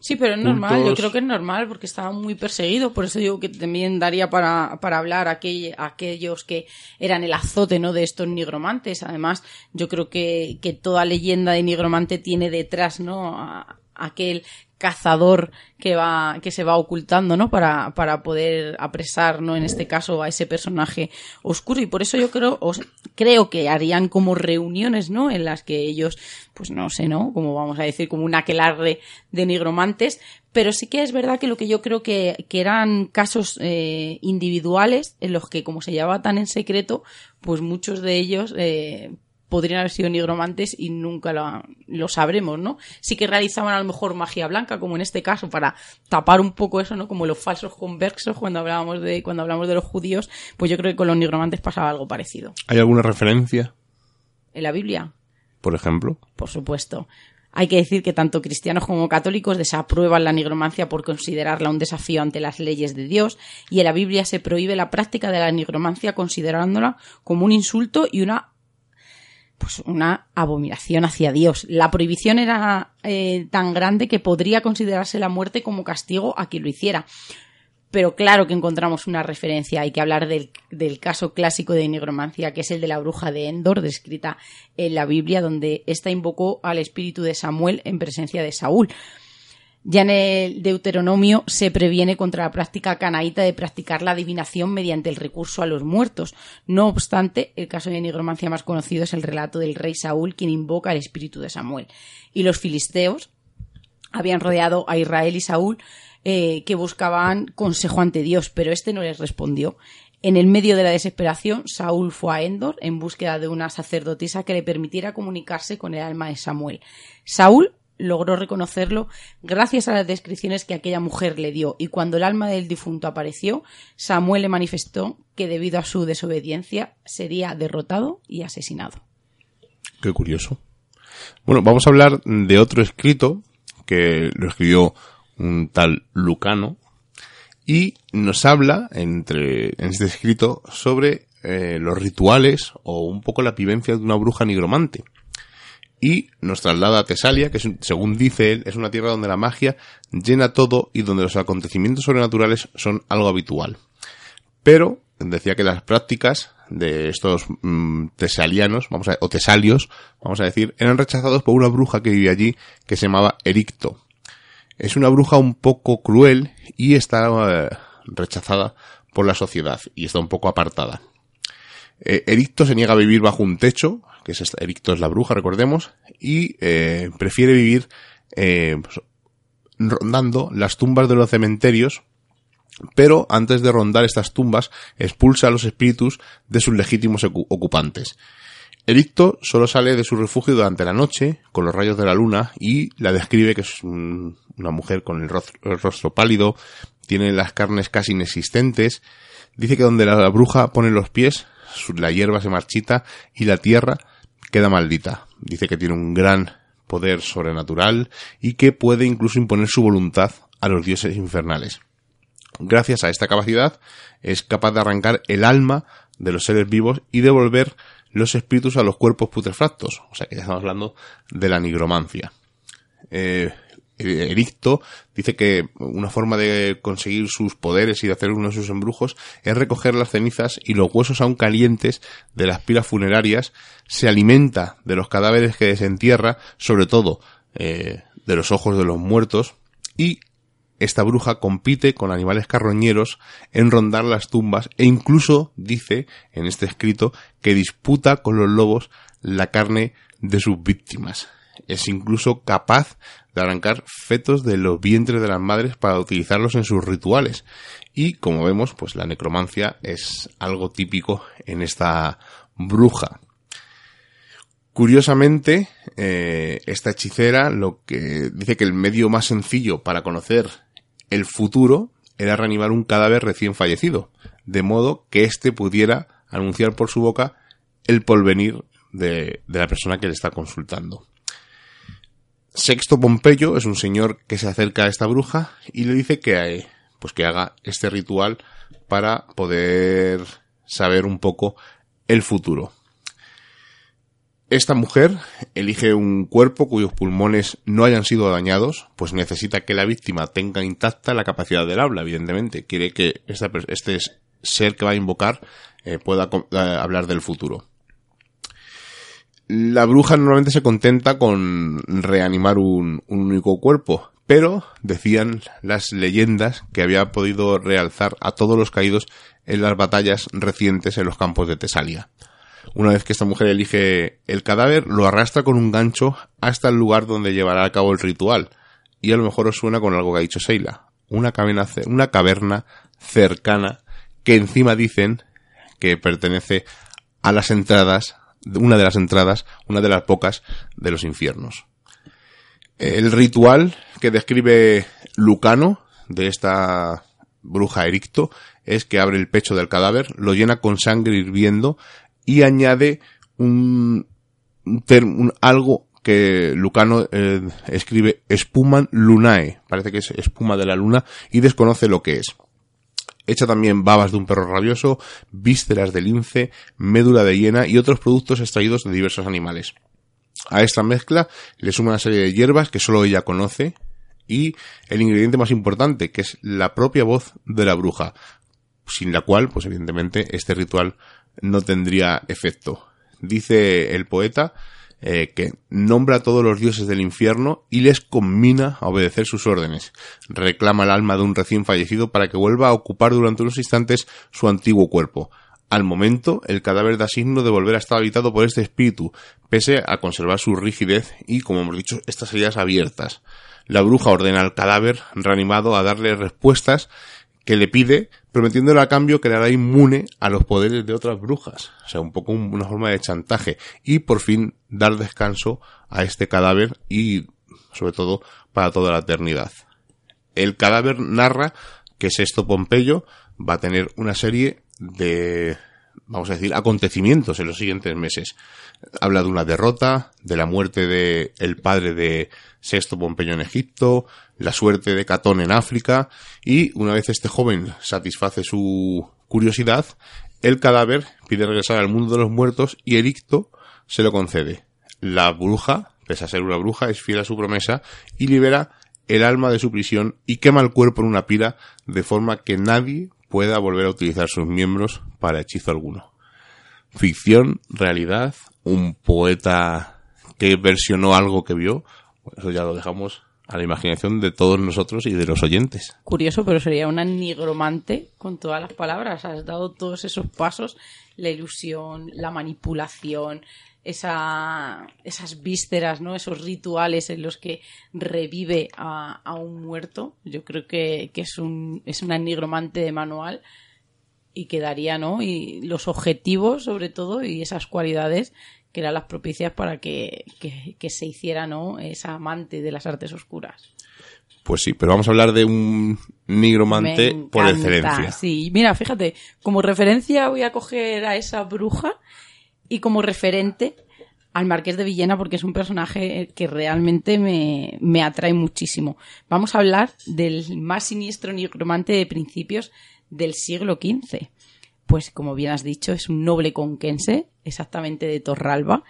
Sí, pero es normal, yo creo que es normal porque estaba muy perseguido, por eso digo que también daría para, para hablar a, aquellos que eran el azote ¿no? de estos nigromantes. Además, yo creo que, que toda leyenda de nigromante tiene detrás ¿no? A, aquel cazador que va que se va ocultando no para, para poder apresar no en este caso a ese personaje oscuro. Y por eso yo creo os, creo que harían como reuniones no en las que ellos pues no sé no como vamos a decir como un aquelarre de nigromantes. Pero sí que es verdad que lo que yo creo que, que eran casos eh, individuales en los que como se llevaba tan en secreto pues muchos de ellos eh, podrían haber sido nigromantes y nunca lo, sabremos, ¿no? Sí que realizaban a lo mejor magia blanca, como en este caso, para tapar un poco eso, ¿no? Como los falsos conversos cuando hablábamos de, cuando hablamos de los judíos, pues yo creo que con los nigromantes pasaba algo parecido. ¿Hay alguna referencia? ¿En la Biblia? Por ejemplo. Por supuesto. Hay que decir que tanto cristianos como católicos desaprueban la nigromancia por considerarla un desafío ante las leyes de Dios y en la Biblia se prohíbe la práctica de la nigromancia considerándola como un insulto y una pues una abominación hacia Dios. La prohibición era eh, tan grande que podría considerarse la muerte como castigo a quien lo hiciera. Pero claro que encontramos una referencia, hay que hablar del, del caso clásico de nigromancia, que es el de la bruja de Endor, descrita en la Biblia, donde ésta invocó al espíritu de Samuel en presencia de Saúl. Ya en el Deuteronomio se previene contra la práctica canaíta de practicar la adivinación mediante el recurso a los muertos. No obstante, el caso de nigromancia más conocido es el relato del rey Saúl, quien invoca al espíritu de Samuel. Y los filisteos habían rodeado a Israel y Saúl, eh, que buscaban consejo ante Dios, pero este no les respondió. En el medio de la desesperación, Saúl fue a Endor en búsqueda de una sacerdotisa que le permitiera comunicarse con el alma de Samuel. Saúl logró reconocerlo gracias a las descripciones que aquella mujer le dio y cuando el alma del difunto apareció, Samuel le manifestó que debido a su desobediencia sería derrotado y asesinado. Qué curioso. Bueno, vamos a hablar de otro escrito que lo escribió un tal Lucano y nos habla entre, en este escrito sobre eh, los rituales o un poco la vivencia de una bruja nigromante. Y nos traslada a Tesalia, que según dice él, es una tierra donde la magia llena todo y donde los acontecimientos sobrenaturales son algo habitual. Pero decía que las prácticas de estos mm, tesalianos, vamos a, o tesalios, vamos a decir, eran rechazados por una bruja que vivía allí que se llamaba Ericto. Es una bruja un poco cruel y está eh, rechazada por la sociedad y está un poco apartada. Eh, Ericto se niega a vivir bajo un techo, que es Ericto es la bruja, recordemos, y eh, prefiere vivir pues, rondando las tumbas de los cementerios pero antes de rondar estas tumbas expulsa a los espíritus de sus legítimos ocupantes. Ericto solo sale de su refugio durante la noche, con los rayos de la luna, y la describe que es una mujer con el rostro, pálido, tiene las carnes casi inexistentes, dice que donde la bruja pone los pies, la hierba se marchita y la tierra queda maldita. Dice que tiene un gran poder sobrenatural y que puede incluso imponer su voluntad a los dioses infernales. Gracias a esta capacidad es capaz de arrancar el alma de los seres vivos y devolver los espíritus a los cuerpos putrefactos. O sea que ya estamos hablando de la nigromancia. Eh, Ericto dice que una forma de conseguir sus poderes y de hacer uno de sus embrujos es recoger las cenizas y los huesos aún calientes de las pilas funerarias, se alimenta de los cadáveres que desentierra, sobre todo eh, de los ojos de los muertos, y esta bruja compite con animales carroñeros en rondar las tumbas e incluso dice en este escrito que disputa con los lobos la carne de sus víctimas. Es incluso capaz de arrancar fetos de los vientres de las madres para utilizarlos en sus rituales. Y como vemos, pues la necromancia es algo típico en esta bruja. Curiosamente, eh, esta hechicera lo que dice que el medio más sencillo para conocer el futuro era reanimar un cadáver recién fallecido, de modo que éste pudiera anunciar por su boca el porvenir de, de la persona que le está consultando. Sexto Pompeyo es un señor que se acerca a esta bruja y le dice que, pues que haga este ritual para poder saber un poco el futuro. Esta mujer elige un cuerpo cuyos pulmones no hayan sido dañados, pues necesita que la víctima tenga intacta la capacidad del habla, evidentemente. Quiere que este ser que va a invocar eh, pueda eh, hablar del futuro. La bruja normalmente se contenta con reanimar un único cuerpo, pero decían las leyendas que había podido realzar a todos los caídos en las batallas recientes en los campos de Tesalia. Una vez que esta mujer elige el cadáver, lo arrastra con un gancho hasta el lugar donde llevará a cabo el ritual. Y a lo mejor os suena con algo que ha dicho Seila. Una una caverna cercana que encima dicen que pertenece a las entradas, una de las entradas, una de las pocas de los infiernos. El ritual que describe Lucano de esta bruja Ericto es que abre el pecho del cadáver, lo llena con sangre hirviendo y añade un, un, algo que Lucano eh, escribe espuman lunae, parece que es espuma de la luna, y desconoce lo que es. Echa también babas de un perro rabioso, vísceras de lince, médula de hiena y otros productos extraídos de diversos animales. A esta mezcla le suma una serie de hierbas que solo ella conoce y el ingrediente más importante, que es la propia voz de la bruja, sin la cual, pues evidentemente, este ritual no tendría efecto. Dice el poeta eh, que nombra a todos los dioses del infierno y les combina a obedecer sus órdenes. Reclama el alma de un recién fallecido para que vuelva a ocupar durante unos instantes su antiguo cuerpo. Al momento, el cadáver da signo de volver a estar habitado por este espíritu, pese a conservar su rigidez y, como hemos dicho, estas heridas abiertas. La bruja ordena al cadáver reanimado a darle respuestas que le pide, prometiéndole a cambio que le hará inmune a los poderes de otras brujas. O sea, un poco una forma de chantaje. Y por fin dar descanso a este cadáver y, sobre todo, para toda la eternidad. El cadáver narra que Sexto Pompeyo va a tener una serie de vamos a decir, acontecimientos en los siguientes meses. Habla de una derrota, de la muerte de el padre de Sexto Pompeyo en Egipto, la suerte de Catón en África, y una vez este joven satisface su curiosidad, el cadáver pide regresar al mundo de los muertos y Ericto se lo concede. La bruja, pese a ser una bruja, es fiel a su promesa y libera el alma de su prisión y quema el cuerpo en una pira de forma que nadie pueda volver a utilizar sus miembros para hechizo alguno. Ficción, realidad, un poeta que versionó algo que vio, eso ya lo dejamos a la imaginación de todos nosotros y de los oyentes. Curioso, pero sería una nigromante con todas las palabras. Has dado todos esos pasos, la ilusión, la manipulación, esa, esas vísceras, ¿no? Esos rituales en los que revive a, a un muerto. Yo creo que, que, es, un, es una nigromante de manual y quedaría, ¿no? Y los objetivos, sobre todo, y esas cualidades que eran las propicias para que, que, que se hiciera, ¿no? Esa amante de las artes oscuras. Pues sí, pero vamos a hablar de un nigromante por excelencia. Sí, mira, fíjate, como referencia voy a coger a esa bruja y como referente al Marqués de Villena porque es un personaje que realmente me, me atrae muchísimo. Vamos a hablar del más siniestro nigromante de principios del siglo XV. Pues como bien has dicho, es un noble conquense, exactamente de Torralba,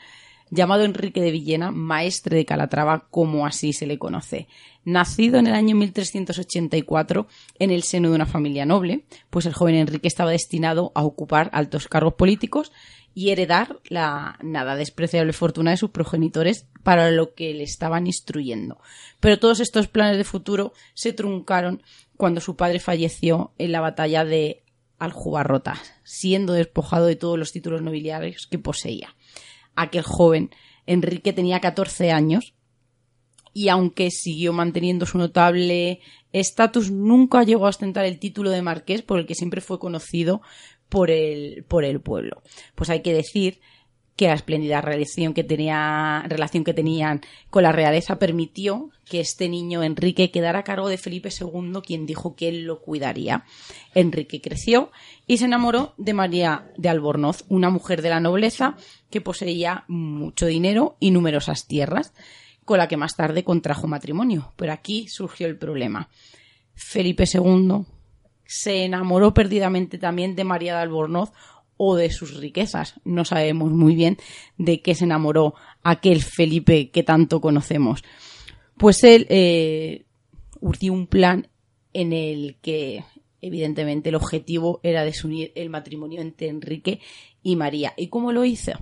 llamado Enrique de Villena, maestre de Calatrava, como así se le conoce. Nacido en el año 1384 en el seno de una familia noble, pues el joven Enrique estaba destinado a ocupar altos cargos políticos y heredar la nada despreciable fortuna de sus progenitores para lo que le estaban instruyendo. Pero todos estos planes de futuro se truncaron cuando su padre falleció en la batalla de Aljubarrota, siendo despojado de todos los títulos nobiliarios que poseía. Aquel joven Enrique tenía 14 años y aunque siguió manteniendo su notable estatus, nunca llegó a ostentar el título de marqués por el que siempre fue conocido por el, por el pueblo. Pues hay que decir que la espléndida relación que, tenía, relación que tenían con la realeza permitió que este niño Enrique quedara a cargo de Felipe II, quien dijo que él lo cuidaría. Enrique creció y se enamoró de María de Albornoz, una mujer de la nobleza que poseía mucho dinero y numerosas tierras, con la que más tarde contrajo matrimonio. Pero aquí surgió el problema. Felipe II se enamoró perdidamente también de María de Albornoz o de sus riquezas. No sabemos muy bien de qué se enamoró aquel Felipe que tanto conocemos. Pues él eh, urdió un plan en el que evidentemente el objetivo era desunir el matrimonio entre Enrique y María. ¿Y cómo lo hizo?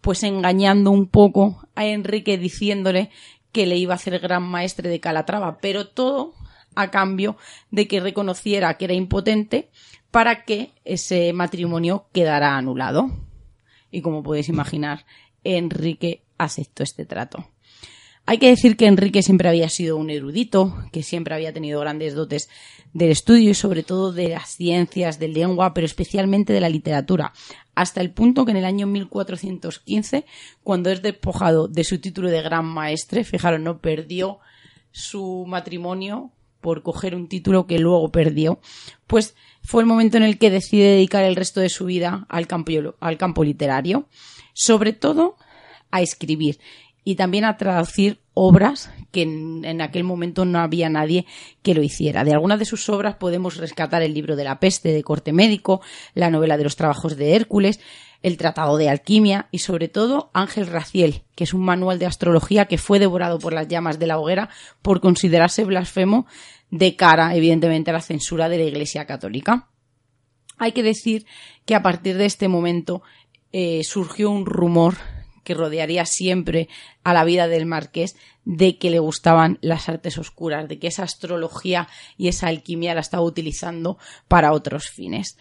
Pues engañando un poco a Enrique diciéndole que le iba a hacer gran maestre de Calatrava, pero todo a cambio de que reconociera que era impotente para que ese matrimonio quedara anulado. Y como podéis imaginar, Enrique aceptó este trato. Hay que decir que Enrique siempre había sido un erudito, que siempre había tenido grandes dotes del estudio y sobre todo de las ciencias, de lengua, pero especialmente de la literatura, hasta el punto que en el año 1415, cuando es despojado de su título de gran maestre, fijaros, no perdió su matrimonio por coger un título que luego perdió, pues fue el momento en el que decide dedicar el resto de su vida al campo, al campo literario, sobre todo a escribir y también a traducir obras que en, en, aquel momento no había nadie que lo hiciera. De algunas de sus obras podemos rescatar el libro de la peste de corte médico, la novela de los trabajos de Hércules, el Tratado de Alquimia y sobre todo Ángel Raciel, que es un manual de astrología que fue devorado por las llamas de la hoguera por considerarse blasfemo de cara, evidentemente, a la censura de la Iglesia Católica. Hay que decir que a partir de este momento eh, surgió un rumor que rodearía siempre a la vida del marqués de que le gustaban las artes oscuras, de que esa astrología y esa alquimia la estaba utilizando para otros fines.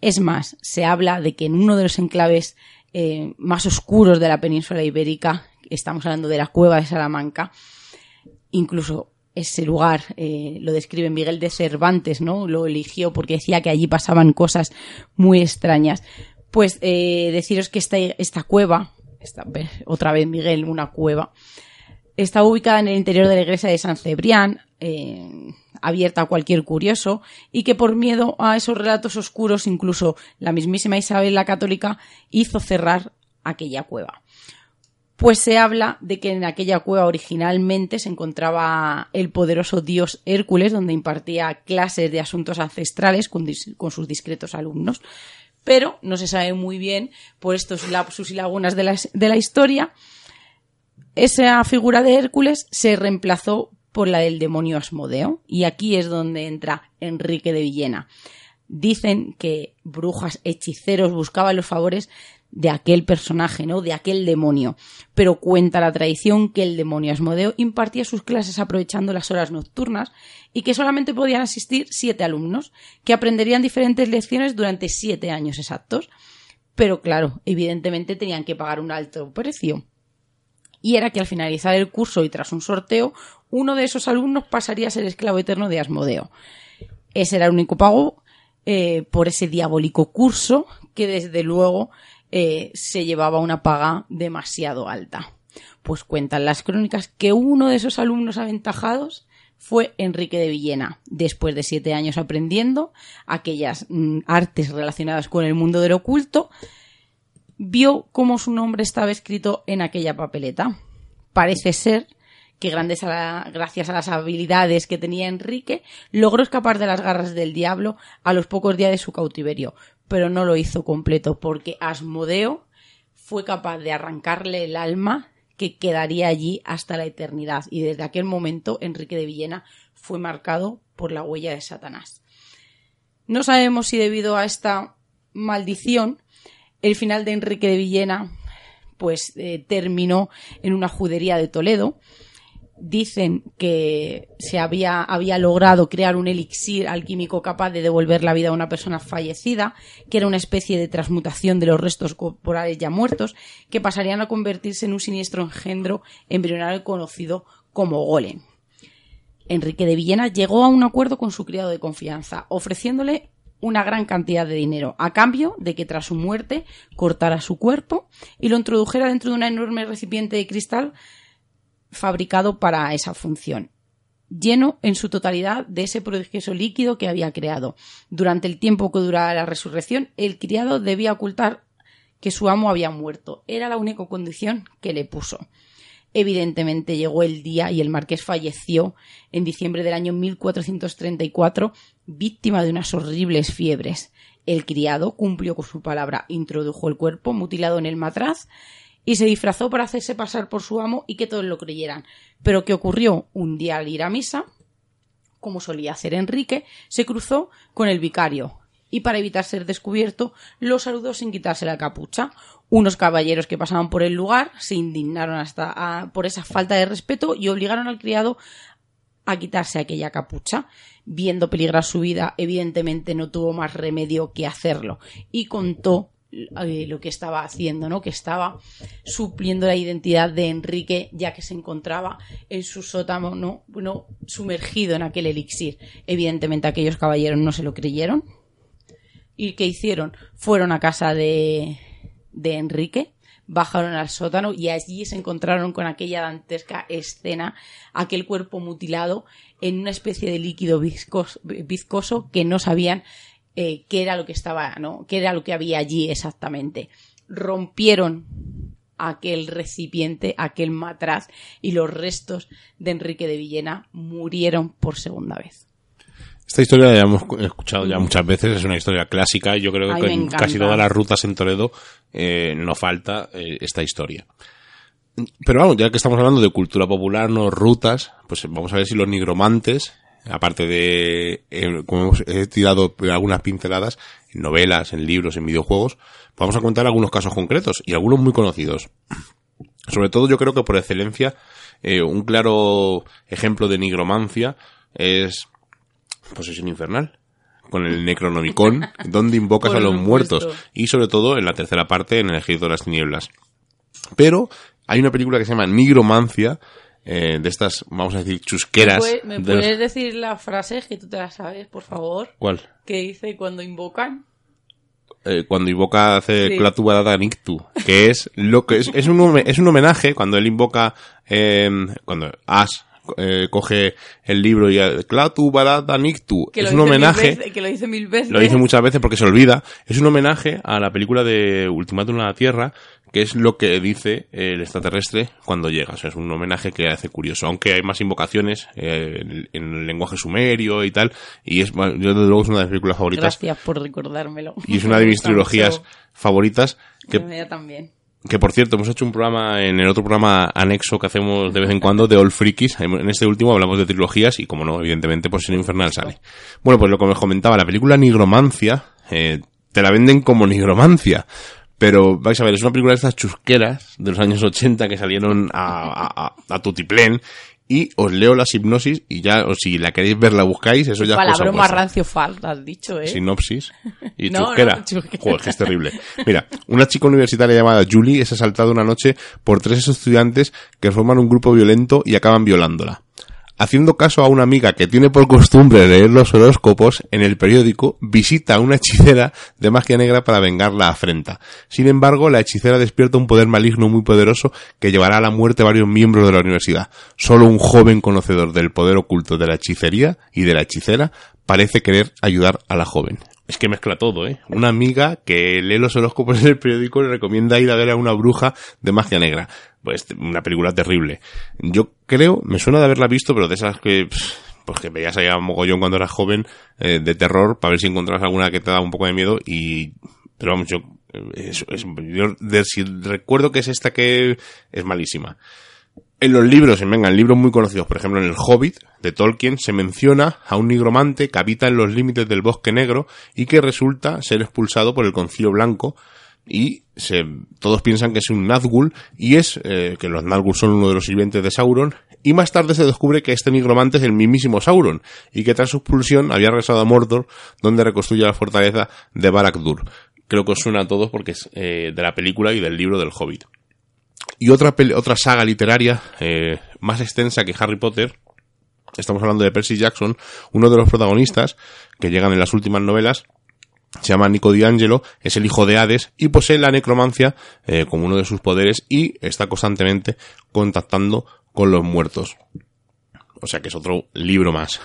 Es más, se habla de que en uno de los enclaves eh, más oscuros de la península ibérica, estamos hablando de la cueva de Salamanca, incluso ese lugar eh, lo describe Miguel de Cervantes, ¿no? Lo eligió porque decía que allí pasaban cosas muy extrañas. Pues eh, deciros que esta, esta cueva, otra vez Miguel, una cueva, está ubicada en el interior de la iglesia de San Cebrián, eh, abierta a cualquier curioso y que por miedo a esos relatos oscuros incluso la mismísima Isabel la Católica hizo cerrar aquella cueva. Pues se habla de que en aquella cueva originalmente se encontraba el poderoso dios Hércules, donde impartía clases de asuntos ancestrales con, sus discretos alumnos. Pero no se sabe muy bien, por estos lapsus y lagunas de la, de la historia, esa figura de Hércules se reemplazó por la del demonio Asmodeo, y aquí es donde entra Enrique de Villena. Dicen que brujas, hechiceros buscaban los favores de aquel personaje, ¿no? De aquel demonio. Pero cuenta la tradición que el demonio Asmodeo impartía sus clases aprovechando las horas nocturnas y que solamente podían asistir siete alumnos, que aprenderían diferentes lecciones durante siete años exactos. Pero claro, evidentemente tenían que pagar un alto precio. Y era que al finalizar el curso y tras un sorteo, uno de esos alumnos pasaría a ser esclavo eterno de Asmodeo. Ese era el único pago eh, por ese diabólico curso que desde luego eh, se llevaba una paga demasiado alta. Pues cuentan las crónicas que uno de esos alumnos aventajados fue Enrique de Villena, después de siete años aprendiendo aquellas mm, artes relacionadas con el mundo del oculto, vio cómo su nombre estaba escrito en aquella papeleta. Parece ser que grandes gracias a las habilidades que tenía Enrique, logró escapar de las garras del diablo a los pocos días de su cautiverio, pero no lo hizo completo porque Asmodeo fue capaz de arrancarle el alma que quedaría allí hasta la eternidad y desde aquel momento Enrique de Villena fue marcado por la huella de Satanás. No sabemos si debido a esta maldición el final de Enrique de Villena pues eh, terminó en una judería de Toledo dicen que se había, había logrado crear un elixir alquímico capaz de devolver la vida a una persona fallecida, que era una especie de transmutación de los restos corporales ya muertos, que pasarían a convertirse en un siniestro engendro embrionario conocido como golem. Enrique de Villena llegó a un acuerdo con su criado de confianza, ofreciéndole una gran cantidad de dinero, a cambio de que tras su muerte cortara su cuerpo y lo introdujera dentro de un enorme recipiente de cristal fabricado para esa función, lleno en su totalidad de ese prodigioso líquido que había creado. Durante el tiempo que duraba la resurrección, el criado debía ocultar que su amo había muerto. Era la única condición que le puso. Evidentemente llegó el día y el marqués falleció en diciembre del año 1434, víctima de unas horribles fiebres. El criado cumplió con su palabra, introdujo el cuerpo mutilado en el matraz y se disfrazó para hacerse pasar por su amo y que todos lo creyeran. Pero ¿qué ocurrió? Un día al ir a misa, como solía hacer Enrique, se cruzó con el vicario y para evitar ser descubierto lo saludó sin quitarse la capucha. Unos caballeros que pasaban por el lugar se indignaron hasta por esa falta de respeto y obligaron al criado a quitarse aquella capucha. Viendo peligrar su vida, evidentemente no tuvo más remedio que hacerlo y contó eh, lo que estaba haciendo, ¿no? Que estaba supliendo la identidad de Enrique ya que se encontraba en su sótano, ¿no? Bueno, sumergido en aquel elixir. Evidentemente aquellos caballeros no se lo creyeron. ¿Y qué hicieron? Fueron a casa de, de Enrique, bajaron al sótano y allí se encontraron con aquella dantesca escena, aquel cuerpo mutilado en una especie de líquido viscoso que no sabían eh, qué era lo que estaba, ¿no? qué era lo que había allí exactamente. Rompieron aquel recipiente, aquel matraz y los restos de Enrique de Villena murieron por segunda vez. Esta historia la hemos escuchado ya muchas veces, es una historia clásica y yo creo que en casi todas las rutas en Toledo eh, no falta eh, esta historia. Pero vamos, ya que estamos hablando de cultura popular, no rutas, pues vamos a ver si los nigromantes aparte de, eh, como hemos he tirado algunas pinceladas, en novelas, en libros, en videojuegos, vamos a contar algunos casos concretos y algunos muy conocidos. Sobre todo yo creo que por excelencia, eh, un claro ejemplo de nigromancia es Posesión Infernal con el Necronomicon, donde invocas a los muertos, y sobre todo en la tercera parte, en el Ejército de las Tinieblas. Pero hay una película que se llama Nigromancia, eh, de estas, vamos a decir, chusqueras. ¿Me, puedes, decir la frase que tú te la sabes, por favor? ¿Cuál? Que dice cuando invocan. Eh, cuando invoca hace sí. Dada Nictu, que es lo que es, es, un, es un homenaje cuando él invoca, eh, cuando Ash eh, coge el libro y eh, Clatu Barata Nictu. Que Es un homenaje. veces- que lo dice mil veces. Lo dice muchas veces porque se olvida. Es un homenaje a la película de Ultimátum a la Tierra, que es lo que dice el extraterrestre cuando llega. O sea, es un homenaje que hace curioso. Aunque hay más invocaciones eh, en, en el lenguaje sumerio y tal. Y es, yo desde luego es una de mis películas favoritas. Gracias por recordármelo. Y es una de mis trilogías mucho. favoritas. Que, también. que por cierto, hemos hecho un programa en el otro programa anexo que hacemos de vez en cuando de All Freakies. En este último hablamos de trilogías y, como no, evidentemente, por Sino Infernal sale. Bueno, pues lo que me comentaba, la película Nigromancia, eh, te la venden como Nigromancia. Pero vais a ver, es una película de estas chusqueras de los años 80 que salieron a, a, a, a tutiplén. Y os leo las hipnosis y ya, o si la queréis ver, la buscáis, eso ya Palabra más rancio falta, has dicho, ¿eh? sinopsis y No, chusquera. no, chusquera. Joder, que es terrible. Mira, una chica universitaria llamada Julie es asaltada una noche por tres estudiantes que forman un grupo violento y acaban violándola. Haciendo caso a una amiga que tiene por costumbre leer los horóscopos en el periódico, visita a una hechicera de magia negra para vengar la afrenta. Sin embargo, la hechicera despierta un poder maligno muy poderoso que llevará a la muerte a varios miembros de la universidad. Solo un joven conocedor del poder oculto de la hechicería y de la hechicera parece querer ayudar a la joven. Es que mezcla todo, ¿eh? Una amiga que lee los horóscopos en el periódico le recomienda ir a ver a una bruja de magia negra. Pues una película terrible. Yo creo, me suena de haberla visto, pero de esas que, pff, pues que veías allá mogollón cuando eras joven, eh, de terror, para ver si encontrabas alguna que te daba un poco de miedo y, pero vamos, yo, eh, es, es- yo de- si recuerdo que es esta que es malísima. En los libros, en venga, en libros muy conocidos, por ejemplo en El Hobbit de Tolkien, se menciona a un nigromante que habita en los límites del bosque negro y que resulta ser expulsado por el Concilio Blanco y se, todos piensan que es un Nazgûl y es eh, que los Nazgûl son uno de los sirvientes de Sauron y más tarde se descubre que este nigromante es el mismísimo Sauron y que tras su expulsión había regresado a Mordor donde reconstruye la fortaleza de Barad-dûr. Creo que os suena a todos porque es eh, de la película y del libro del Hobbit. Y otra, otra saga literaria eh, más extensa que Harry Potter, estamos hablando de Percy Jackson, uno de los protagonistas que llegan en las últimas novelas, se llama Nico D'Angelo, es el hijo de Hades y posee la necromancia eh, como uno de sus poderes y está constantemente contactando con los muertos. O sea que es otro libro más.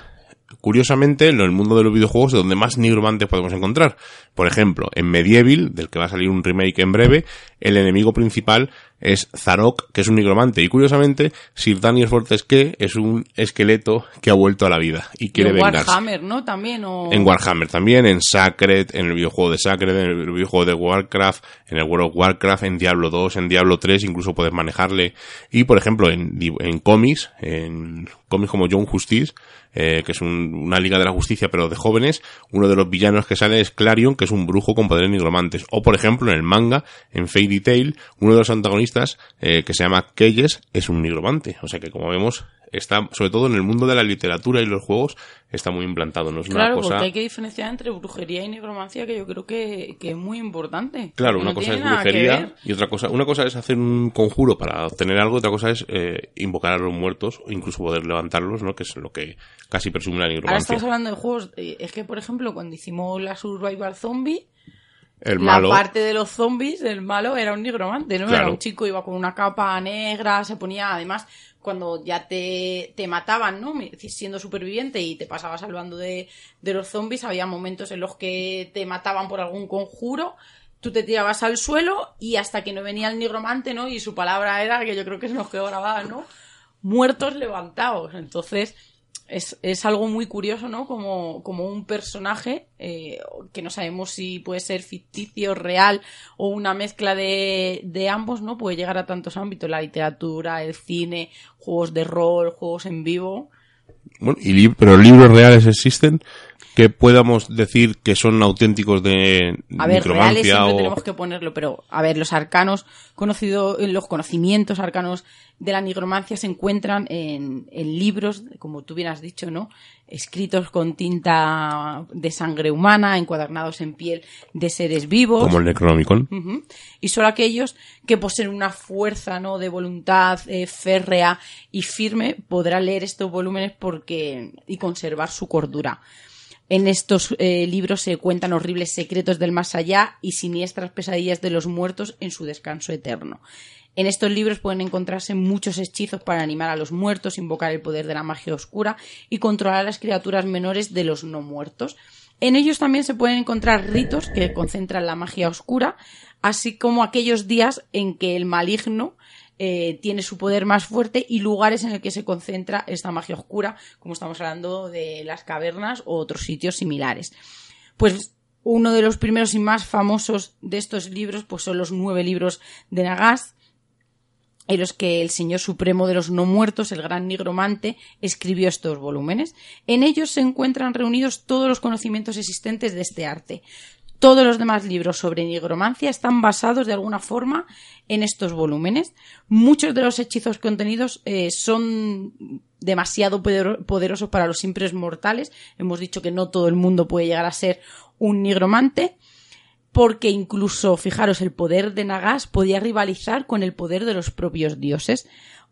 Curiosamente, en el mundo de los videojuegos es donde más nigromantes podemos encontrar. Por ejemplo, en Medieval, del que va a salir un remake en breve, el enemigo principal es Zarok, que es un nigromante. Y curiosamente, Sir Daniel Fortesque es un esqueleto que ha vuelto a la vida y quiere Y en vengarse. Warhammer, ¿no? También, o... En Warhammer también, en Sacred, en el videojuego de Sacred, en el videojuego de Warcraft, en el World of Warcraft, en Diablo 2, en Diablo 3, incluso puedes manejarle. Y por ejemplo, en, en cómics, en cómics como John Justice, eh, que es un- una liga de la justicia pero de jóvenes, uno de los villanos que sale es Clarion, que es un brujo con poderes nigromantes. O por ejemplo, en el manga, en Fairy Tail, uno de los antagonistas, eh, que se llama Keyes, es un nigromante. O sea que como vemos, está, sobre todo en el mundo de la literatura y los juegos, está muy implantado. No es una Claro, cosa... porque hay que diferenciar entre brujería y nigromancia, que yo creo que, que es muy importante. Claro, una no cosa es brujería y otra cosa, una cosa es hacer un conjuro para obtener algo, otra cosa es eh, invocar a los muertos incluso poder levantarlos, ¿no? Que es lo que casi presume la Ahora nigromancia. estamos hablando de juegos. eh, Es que, por ejemplo, cuando hicimos la Survival Zombie, El malo, la parte de los zombies, el malo era un nigromante, ¿no? Claro. Era un chico, iba con una capa negra, se ponía, además, cuando ya te, te mataban, ¿no? Siendo superviviente y te pasabas salvando de, de los zombies, había momentos en los que te mataban por algún conjuro, tú te tirabas al suelo y hasta que no venía el nigromante, ¿no? Y su palabra era, que yo creo que se nos quedó grabada, ¿no? Muertos levantados. Entonces, es, es algo muy curioso, ¿no? Como, como un personaje eh, que no sabemos si puede ser ficticio, real o una mezcla de, de ambos, ¿no? Puede llegar a tantos ámbitos, la literatura, el cine, juegos de rol, juegos en vivo. Bueno, y pero libros reales existen que podamos decir que son auténticos de A ver, reales siempre o tenemos que ponerlo, pero a ver, los arcanos conocidos, los conocimientos arcanos de la nigromancia se encuentran en, en libros, como tú bien has dicho, ¿no? Escritos con tinta de sangre humana, encuadernados en piel de seres vivos. como el Necronomicon. Y solo aquellos que poseen una fuerza ¿no? de voluntad eh, férrea y firme podrán leer estos volúmenes porque y conservar su cordura. En estos eh, libros se cuentan horribles secretos del más allá y siniestras pesadillas de los muertos en su descanso eterno. En estos libros pueden encontrarse muchos hechizos para animar a los muertos, invocar el poder de la magia oscura y controlar a las criaturas menores de los no muertos. En ellos también se pueden encontrar ritos que concentran la magia oscura, así como aquellos días en que el maligno eh, tiene su poder más fuerte y lugares en el que se concentra esta magia oscura, como estamos hablando de las cavernas o otros sitios similares. Pues uno de los primeros y más famosos de estos libros pues son los nueve libros de Nagas, en los que el Señor Supremo de los No Muertos, el gran nigromante, escribió estos volúmenes. En ellos se encuentran reunidos todos los conocimientos existentes de este arte. Todos los demás libros sobre nigromancia están basados de alguna forma en estos volúmenes. Muchos de los hechizos contenidos eh, son demasiado poderosos para los simples mortales. Hemos dicho que no todo el mundo puede llegar a ser un nigromante porque incluso, fijaros, el poder de Nagas podía rivalizar con el poder de los propios dioses.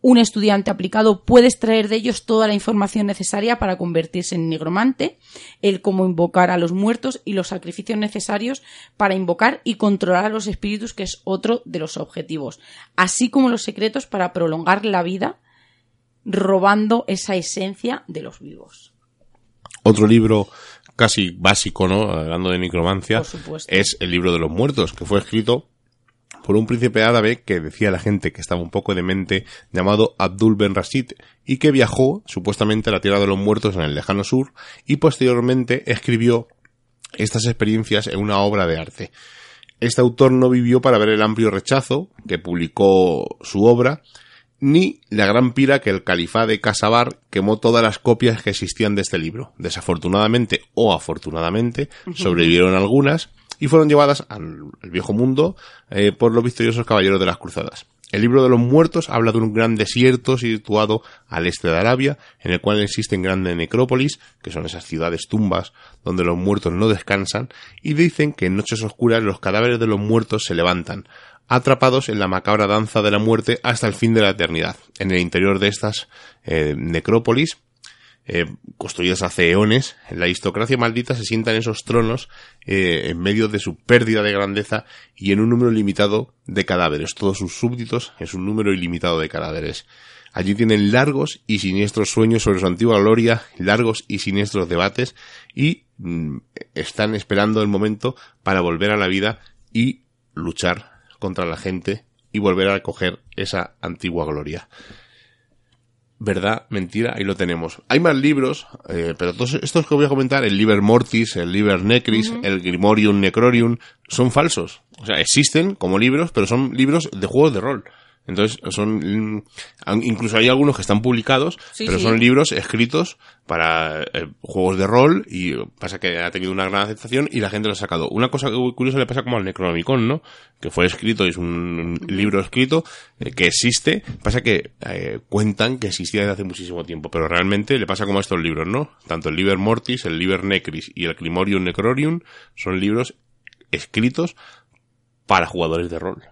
Un estudiante aplicado puede extraer de ellos toda la información necesaria para convertirse en nigromante, el cómo invocar a los muertos y los sacrificios necesarios para invocar y controlar a los espíritus, que es otro de los objetivos, así como los secretos para prolongar la vida, robando esa esencia de los vivos. Otro libro casi básico, ¿no? Hablando de necromancia, es el libro de los muertos, que fue escrito por un príncipe árabe que decía la gente que estaba un poco de mente llamado Abdul Ben Rashid y que viajó supuestamente a la tierra de los muertos en el lejano sur y posteriormente escribió estas experiencias en una obra de arte. Este autor no vivió para ver el amplio rechazo que publicó su obra ni la gran pira que el califá de Casabar quemó todas las copias que existían de este libro. Desafortunadamente o afortunadamente sobrevivieron algunas y fueron llevadas al, viejo mundo eh, por los victoriosos caballeros de las cruzadas. El libro de los muertos habla de un gran desierto situado al este de Arabia, en el cual existen grandes necrópolis, que son esas ciudades tumbas donde los muertos no descansan, y dicen que en noches oscuras los cadáveres de los muertos se levantan, atrapados en la macabra danza de la muerte hasta el fin de la eternidad. En el interior de estas eh, necrópolis, eh, construidas hace eones, la aristocracia maldita se sienta en esos tronos eh, en medio de su pérdida de grandeza y en un número limitado de cadáveres. Todos sus súbditos es un número ilimitado de cadáveres. Allí tienen largos y siniestros sueños sobre su antigua gloria, largos y siniestros debates y mm, están esperando el momento para volver a la vida y luchar contra la gente y volver a coger esa antigua gloria. Verdad, mentira, ahí lo tenemos. Hay más libros, eh, pero todos estos que voy a comentar, el Liber Mortis, el Liber Necris, el Grimorium Necrorium, son falsos. O sea, existen como libros, pero son libros de juegos de rol. Entonces, son, incluso hay algunos que están publicados, pero son libros escritos para eh, juegos de rol y pasa que ha tenido una gran aceptación y la gente lo ha sacado. Una cosa curiosa le pasa como al Necronomicon, ¿no? Que fue escrito, es un libro escrito eh, que existe, pasa que eh, cuentan que existía desde hace muchísimo tiempo, pero realmente le pasa como a estos libros, ¿no? Tanto el Liber Mortis, el Liber Necris y el Climorium Necrorium son libros escritos para jugadores de rol.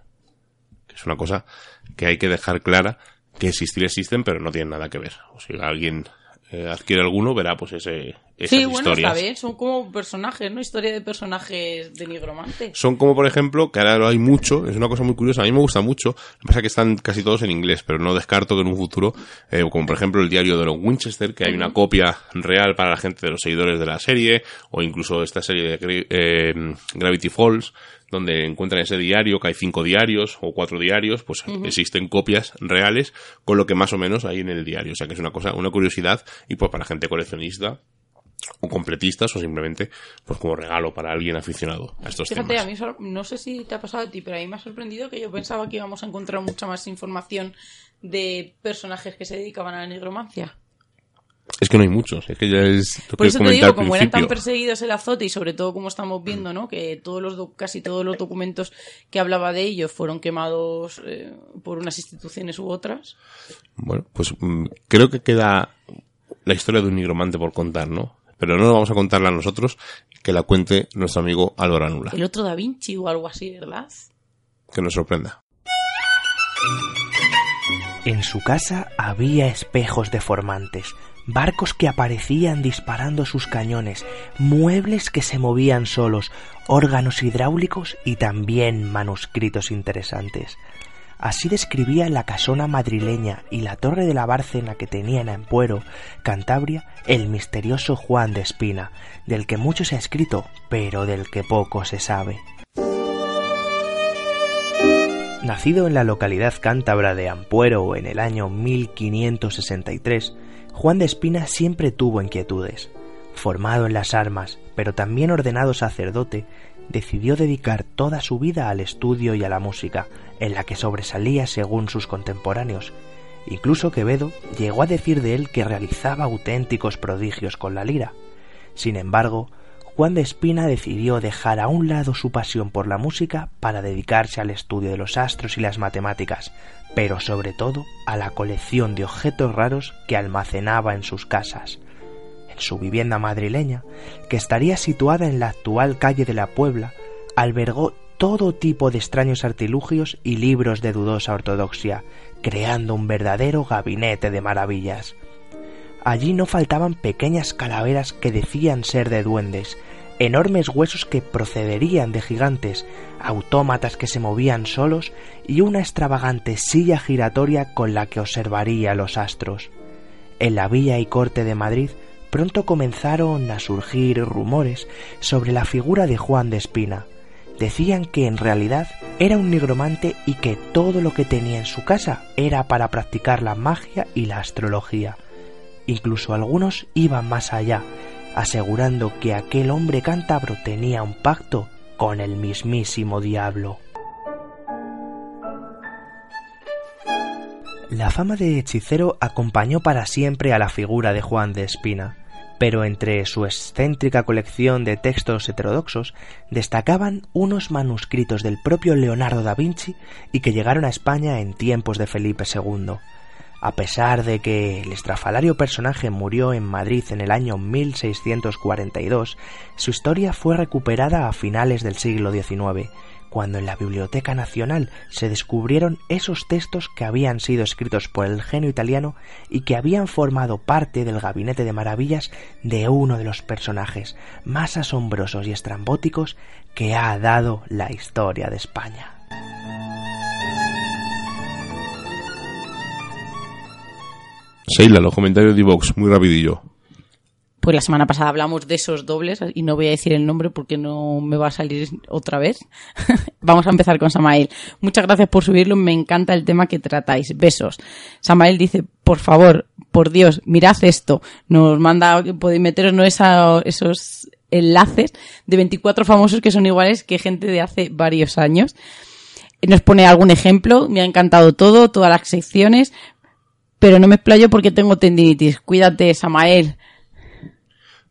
Que es una cosa que hay que dejar clara que existir existen, pero no tienen nada que ver. O si alguien eh, adquiere alguno, verá pues ese, esas sí, bueno, historias. Está son como personajes, ¿no? Historia de personajes de nigromante. Son como, por ejemplo, que ahora lo hay mucho, es una cosa muy curiosa, a mí me gusta mucho, lo que pasa es que están casi todos en inglés, pero no descarto que en un futuro, eh, como por ejemplo el diario de los Winchester, que hay una copia real para la gente de los seguidores de la serie, o incluso esta serie de eh, Gravity Falls, donde encuentran ese diario, que hay cinco diarios o cuatro diarios, pues existen copias reales con lo que más o menos hay en el diario. O sea que es una cosa, una curiosidad y pues para gente coleccionista o completistas o simplemente pues como regalo para alguien aficionado a estos Fíjate, a mí no sé si te ha pasado a ti, pero a mí me ha sorprendido que yo pensaba que íbamos a encontrar mucha más información de personajes que se dedicaban a la nigromancia. Es que no hay muchos, es que ya es Por eso te digo, como eran tan perseguidos el azote y sobre todo como estamos viendo, ¿no? Que todos los casi todos los documentos que hablaba de ellos fueron quemados eh, por unas instituciones u otras. Bueno, pues mm, creo que queda la historia de un nigromante por contar, ¿no? Pero no vamos a contarla nosotros, que la cuente nuestro amigo Álvaro Anula. El otro Da Vinci o algo así, ¿verdad? Que nos sorprenda. En su casa había espejos deformantes, barcos que aparecían disparando sus cañones, muebles que se movían solos, órganos hidráulicos y también manuscritos interesantes. Así describía la casona madrileña y la torre de la Bárcena que tenía en Ampuero, Cantabria, el misterioso Juan de Espina, del que mucho se ha escrito, pero del que poco se sabe. Nacido en la localidad cántabra de Ampuero en el año 1563, Juan de Espina siempre tuvo inquietudes. Formado en las armas, pero también ordenado sacerdote, decidió dedicar toda su vida al estudio y a la música, en la que sobresalía según sus contemporáneos. Incluso Quevedo llegó a decir de él que realizaba auténticos prodigios con la lira. Sin embargo, Juan de Espina decidió dejar a un lado su pasión por la música para dedicarse al estudio de los astros y las matemáticas, pero sobre todo a la colección de objetos raros que almacenaba en sus casas en su vivienda madrileña, que estaría situada en la actual calle de la Puebla, albergó todo tipo de extraños artilugios y libros de dudosa ortodoxia, creando un verdadero gabinete de maravillas. Allí no faltaban pequeñas calaveras que decían ser de duendes, enormes huesos que procederían de gigantes, autómatas que se movían solos y una extravagante silla giratoria con la que observaría los astros. En la villa y corte de Madrid pronto comenzaron a surgir rumores sobre la figura de Juan de Espina. Decían que en realidad era un nigromante y que todo lo que tenía en su casa era para practicar la magia y la astrología. Incluso algunos iban más allá, asegurando que aquel hombre cántabro tenía un pacto con el mismísimo diablo. La fama de hechicero acompañó para siempre a la figura de Juan de Espina pero entre su excéntrica colección de textos heterodoxos destacaban unos manuscritos del propio Leonardo da Vinci y que llegaron a España en tiempos de Felipe II. A pesar de que el estrafalario personaje murió en Madrid en el año 1642, su historia fue recuperada a finales del siglo XIX cuando en la Biblioteca Nacional se descubrieron esos textos que habían sido escritos por el genio italiano y que habían formado parte del gabinete de maravillas de uno de los personajes más asombrosos y estrambóticos que ha dado la historia de España. Seila, los comentarios de Vox, muy rapidillo. Pues la semana pasada hablamos de esos dobles y no voy a decir el nombre porque no me va a salir otra vez. Vamos a empezar con Samael. Muchas gracias por subirlo, me encanta el tema que tratáis. Besos. Samael dice, por favor, por Dios, mirad esto. Nos manda, podéis meteros ¿no? esos enlaces de 24 famosos que son iguales que gente de hace varios años. Nos pone algún ejemplo, me ha encantado todo, todas las secciones, pero no me explayo porque tengo tendinitis. Cuídate, Samael.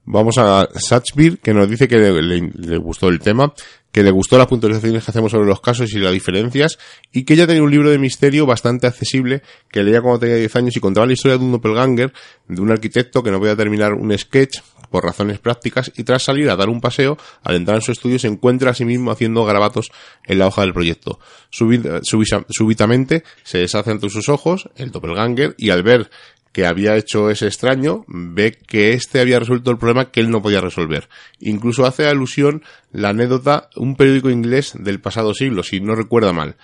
Vamos a Satchbir, que nos dice que le, gustó el tema, que le gustó las puntualizaciones que hacemos sobre los casos y las diferencias, y que ella tenía un libro de misterio bastante accesible, que leía cuando tenía 10 años y contaba la historia de un doppelganger, de un arquitecto que no podía terminar un sketch por razones prácticas, y tras salir a dar un paseo, al entrar en su estudio se encuentra a sí mismo haciendo garabatos en la hoja del proyecto. súbitamente se deshace ante sus ojos el doppelganger, y al ver que había hecho ese extraño, ve que éste había resuelto el problema que él no podía resolver. Incluso hace alusión la anécdota un periódico inglés del pasado siglo, si no recuerda mal,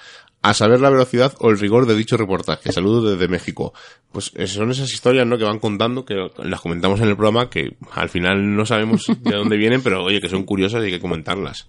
a saber la velocidad o el rigor de dicho reportaje. Saludos desde México. Pues son esas historias, ¿no? Que van contando, que las comentamos en el programa, que al final no sabemos de dónde vienen, pero oye, que son curiosas y hay que comentarlas.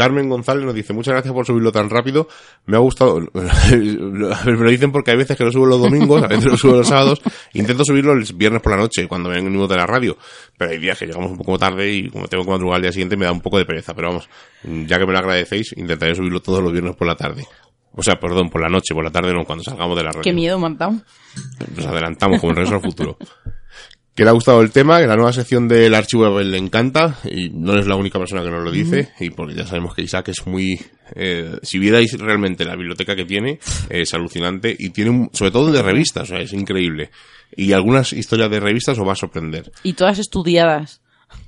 Carmen González nos dice, muchas gracias por subirlo tan rápido. Me ha gustado. me lo dicen porque hay veces que lo subo los domingos, a veces lo subo los sábados. Intento subirlo el viernes por la noche, cuando vengo de la radio. Pero hay días que llegamos un poco tarde y como tengo que madrugar al día siguiente me da un poco de pereza. Pero vamos, ya que me lo agradecéis, intentaré subirlo todos los viernes por la tarde. O sea, perdón, por la noche, por la tarde no, cuando salgamos de la radio. Qué miedo. Nos adelantamos como en Regreso al Futuro que le ha gustado el tema, que la nueva sección del archivo le encanta, y no es la única persona que nos lo dice, y porque ya sabemos que Isaac es muy... Eh, si vierais realmente la biblioteca que tiene, es alucinante, y tiene sobre todo de revistas, o sea, es increíble. Y algunas historias de revistas os va a sorprender. Y todas estudiadas.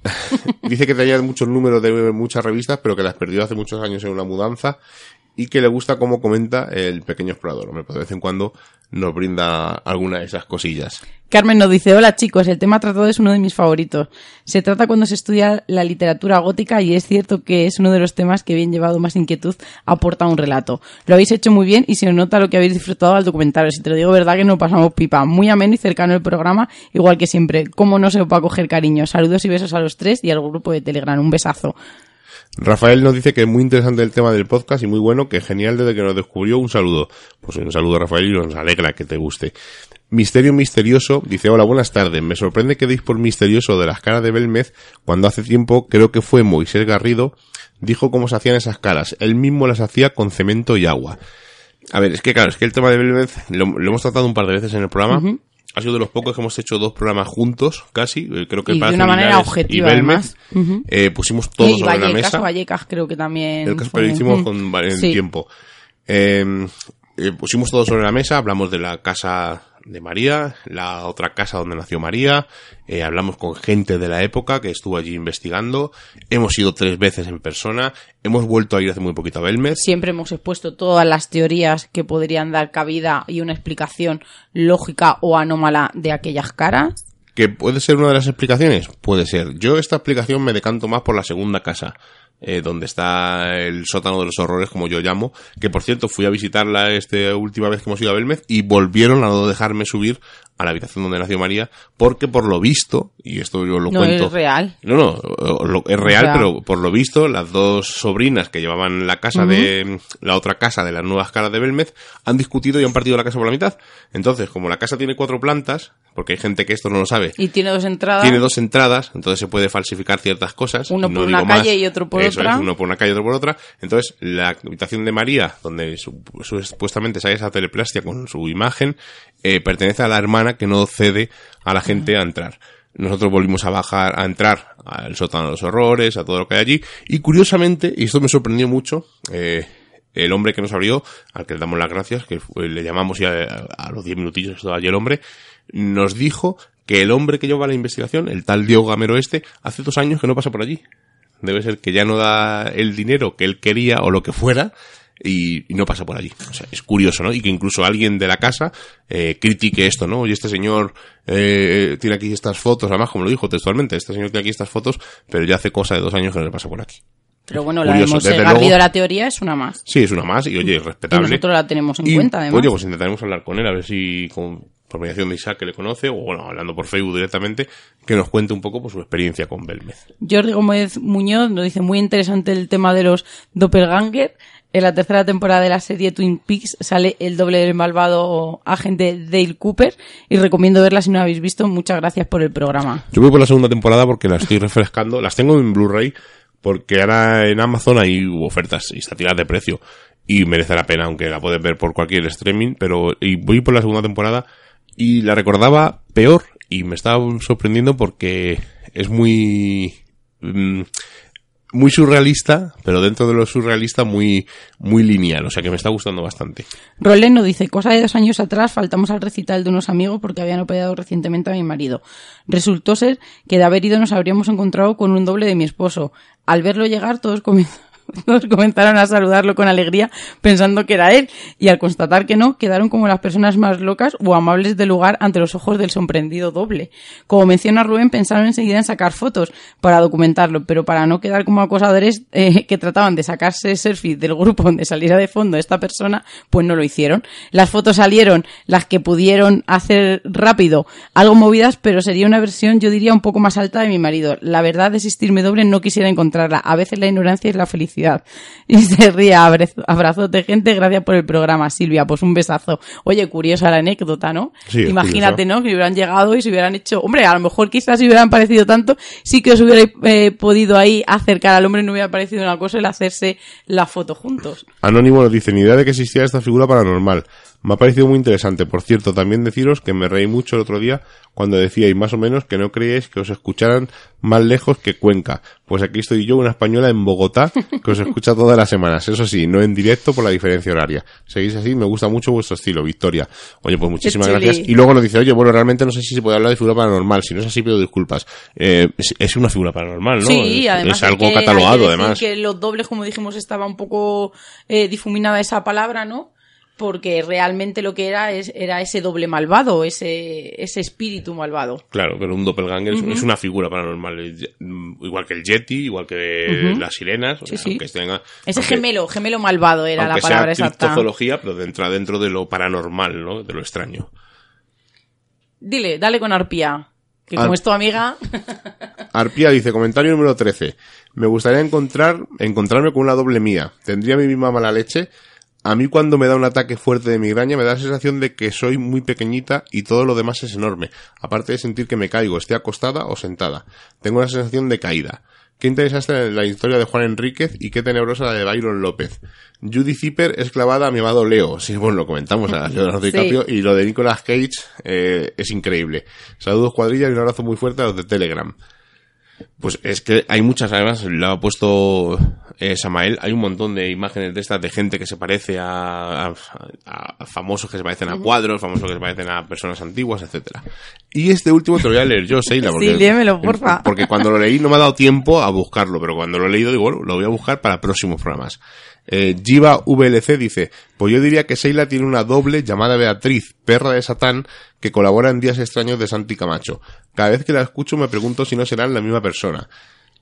Dice que tenía muchos números de muchas revistas, pero que las perdió hace muchos años en una mudanza y que le gusta cómo comenta el pequeño explorador. Hombre, pues de vez en cuando nos brinda alguna de esas cosillas. Carmen nos dice, hola chicos, el tema tratado es uno de mis favoritos. Se trata cuando se estudia la literatura gótica y es cierto que es uno de los temas que bien llevado más inquietud aporta a un relato. Lo habéis hecho muy bien y se nota lo que habéis disfrutado al documentario. Si te lo digo verdad que nos pasamos pipa. Muy ameno y cercano el programa, igual que siempre. ¿Cómo no se va a coger cariño? Saludos y besos a los tres y al grupo de Telegram. Un besazo. Rafael nos dice que es muy interesante el tema del podcast y muy bueno, que genial desde que nos descubrió. Un saludo. Pues un saludo Rafael y nos alegra que te guste. Misterio Misterioso dice, hola, buenas tardes. Me sorprende que deis por misterioso de las caras de Belmez cuando hace tiempo, creo que fue Moisés Garrido, dijo cómo se hacían esas caras. Él mismo las hacía con cemento y agua. A ver, es que claro, es que el tema de Belmez lo, lo hemos tratado un par de veces en el programa. Ha sido de los pocos que hemos hecho dos programas juntos, casi. Eh, Creo que Y de Palacio una manera objetiva, y Belmez. Eh, pusimos todo y sobre la mesa. Vallecas creo que también. El caso fue- lo hicimos con en Sí. tiempo. Eh, eh, pusimos todo sobre la mesa, hablamos de la casa de María, la otra casa donde nació María, eh, hablamos con gente de la época que estuvo allí investigando, hemos ido tres veces en persona, hemos vuelto a ir hace muy poquito a Belmez. Siempre hemos expuesto todas las teorías que podrían dar cabida y una explicación lógica o anómala de aquellas caras. ¿Que puede ser una de las explicaciones? Puede ser. Yo esta explicación me decanto más por la segunda casa, eh, donde está el sótano de los horrores, como yo llamo, que por cierto fui a visitarla esta última vez que hemos ido a Belmez y volvieron a no dejarme subir a la habitación donde nació María, porque por lo visto, y esto yo lo no cuento... es real. No, no, lo- es real, pero por lo visto, las dos sobrinas que llevaban la casa de, la otra casa de las nuevas caras de Belmez, han discutido y han partido la casa por la mitad. Entonces, como la casa tiene cuatro plantas, porque hay gente que esto no lo sabe, Y tiene dos entradas. tiene dos entradas, entonces se puede falsificar ciertas cosas. Uno No por una más. calle y otro por Eso es, uno por una calle y otro por otra. Entonces, la habitación de María, donde su- su- supuestamente sale esa teleplastia con su imagen, eh, pertenece a la hermana que no cede a la gente a entrar. Nosotros volvimos a bajar, a entrar al sótano de los horrores, a todo lo que hay allí. Y curiosamente, y esto me sorprendió mucho, eh, el hombre que nos abrió, al que le damos las gracias, que le llamamos ya a, a los 10 minutillos, estaba allí el hombre, nos dijo que el hombre que lleva la investigación, el tal Diego Gamero este, hace dos años que no pasa por allí. Debe ser que ya no da el dinero que él quería o lo que fuera y, y no pasa por allí. O sea, es curioso, ¿no? Y que incluso alguien de la casa eh, critique esto, ¿no? Oye, este señor eh, tiene aquí estas fotos, además como lo dijo textualmente, este señor tiene aquí estas fotos, pero ya hace cosa de dos años que no le pasa por aquí. Pero bueno, la Curioso, hemos luego. la teoría, es una más. Sí, es una más y oye, Y respetable. nosotros la tenemos en Y, cuenta, además. Oye, pues intentaremos hablar con él, a ver si con, por mediación de Isaac que le conoce, o bueno, hablando por Facebook directamente, que nos cuente un poco pues, su experiencia con Belmez. Jordi Gómez Muñoz nos dice muy interesante el tema de los doppelganger. En la tercera temporada de la serie Twin Peaks sale el doble del malvado agente Dale Cooper y recomiendo verla si no la habéis visto. Muchas gracias por el programa. Yo voy por la segunda temporada porque la estoy refrescando. Las tengo en Blu-ray porque ahora en Amazon hay ofertas y está tirada de precio. Y merece la pena, aunque la puedes ver por cualquier streaming. Pero y voy por la segunda temporada y la recordaba peor y me estaba sorprendiendo porque es muy... mm, muy surrealista, pero dentro de lo surrealista muy, muy lineal, o sea que me está gustando bastante. Rolen nos dice, cosa de dos años atrás faltamos al recital de unos amigos porque habían operado recientemente a mi marido. Resultó ser que de haber ido nos habríamos encontrado con un doble de mi esposo. Al verlo llegar todos comenzaron todos comenzaron a saludarlo con alegría pensando que era él y al constatar que no quedaron como las personas más locas o amables del lugar ante los ojos del sorprendido doble. Como menciona Rubén pensaron enseguida en sacar fotos para documentarlo pero para no quedar como acosadores eh, que trataban de sacarse selfies del grupo donde saliera de fondo esta persona pues no lo hicieron. Las fotos salieron las que pudieron hacer rápido algo movidas pero sería una versión yo diría un poco más alta de mi marido. La verdad de existirme doble no quisiera encontrarla. A veces la ignorancia es la felicidad. Y se ríe, abrazo, abrazos de gente, gracias por el programa, Silvia, pues un besazo. Oye, curiosa la anécdota, ¿no? Sí, Imagínate. ¿no? Que hubieran llegado y se hubieran hecho, hombre, a lo mejor quizás si hubieran parecido tanto, sí que os hubiera eh, podido ahí acercar al hombre, no hubiera parecido una cosa el hacerse la foto juntos. Anónimo nos dice, ni idea de que existía esta figura paranormal. Me ha parecido muy interesante. Por cierto, también deciros que me reí mucho el otro día cuando decíais más o menos que no creíais que os escucharan más lejos que Cuenca. Pues aquí estoy yo, una española en Bogotá, que os escucha todas las semanas. Eso sí, no en directo por la diferencia horaria. Seguís así, me gusta mucho vuestro estilo, Victoria. Oye, pues muchísimas gracias. Y luego nos dice, oye, bueno, realmente no sé si se puede hablar de figura paranormal. Si no es así, pido disculpas. Eh, es, es una figura paranormal, ¿no? Sí, además es algo que hay que catalogado, decir además. que los dobles, como dijimos, estaba un poco eh, difuminada esa palabra, ¿no? Porque realmente lo que era es, era ese doble malvado, ese, ese espíritu malvado. Claro, pero un doppelganger es- es una figura paranormal. Mm, Igual que el Yeti, igual que las sirenas. o Sí, sea, sí. Aunque tenga, Ese aunque- gemelo, gemelo malvado era la palabra sea exacta. criptozoología, pero dentro, dentro de lo paranormal, ¿no? De lo extraño. Dile, dale con arpía. Que como es tu amiga, Arpía dice, comentario número 13. Me gustaría encontrar, encontrarme con una doble mía. ¿Tendría mi misma mala leche? A mí cuando me da un ataque fuerte de migraña me da la sensación de que soy muy pequeñita y todo lo demás es enorme. Aparte de sentir que me caigo, esté acostada o sentada. Tengo una sensación de caída. Qué interesante la historia de Juan Enríquez y qué tenebrosa la de Byron López. Judy Zipper es clavada a mi amado Leo. Sí, bueno, lo comentamos a Leonardo Sí. DiCaprio. Y lo de Nicolas Cage eh, es increíble. Saludos cuadrilla y un abrazo muy fuerte a los de Telegram. Pues es que hay muchas, además, lo ha puesto eh, Samael, hay un montón de imágenes de estas de gente que se parece a, a- a famosos que se parecen a cuadros, famosos que se parecen a personas antiguas, etcétera. Y este último te lo voy a leer yo, Seila, porque, Sí, léemelo, porfa. porque cuando lo leí no me ha dado tiempo a buscarlo, pero cuando lo he leído digo, bueno, lo voy a buscar para próximos programas. Eh, Jiva VLC dice, pues yo diría que Seila tiene una doble llamada Beatriz, perra de Satán, que colabora en Días Extraños de Santi Camacho. Cada vez que la escucho me pregunto si no serán la misma persona.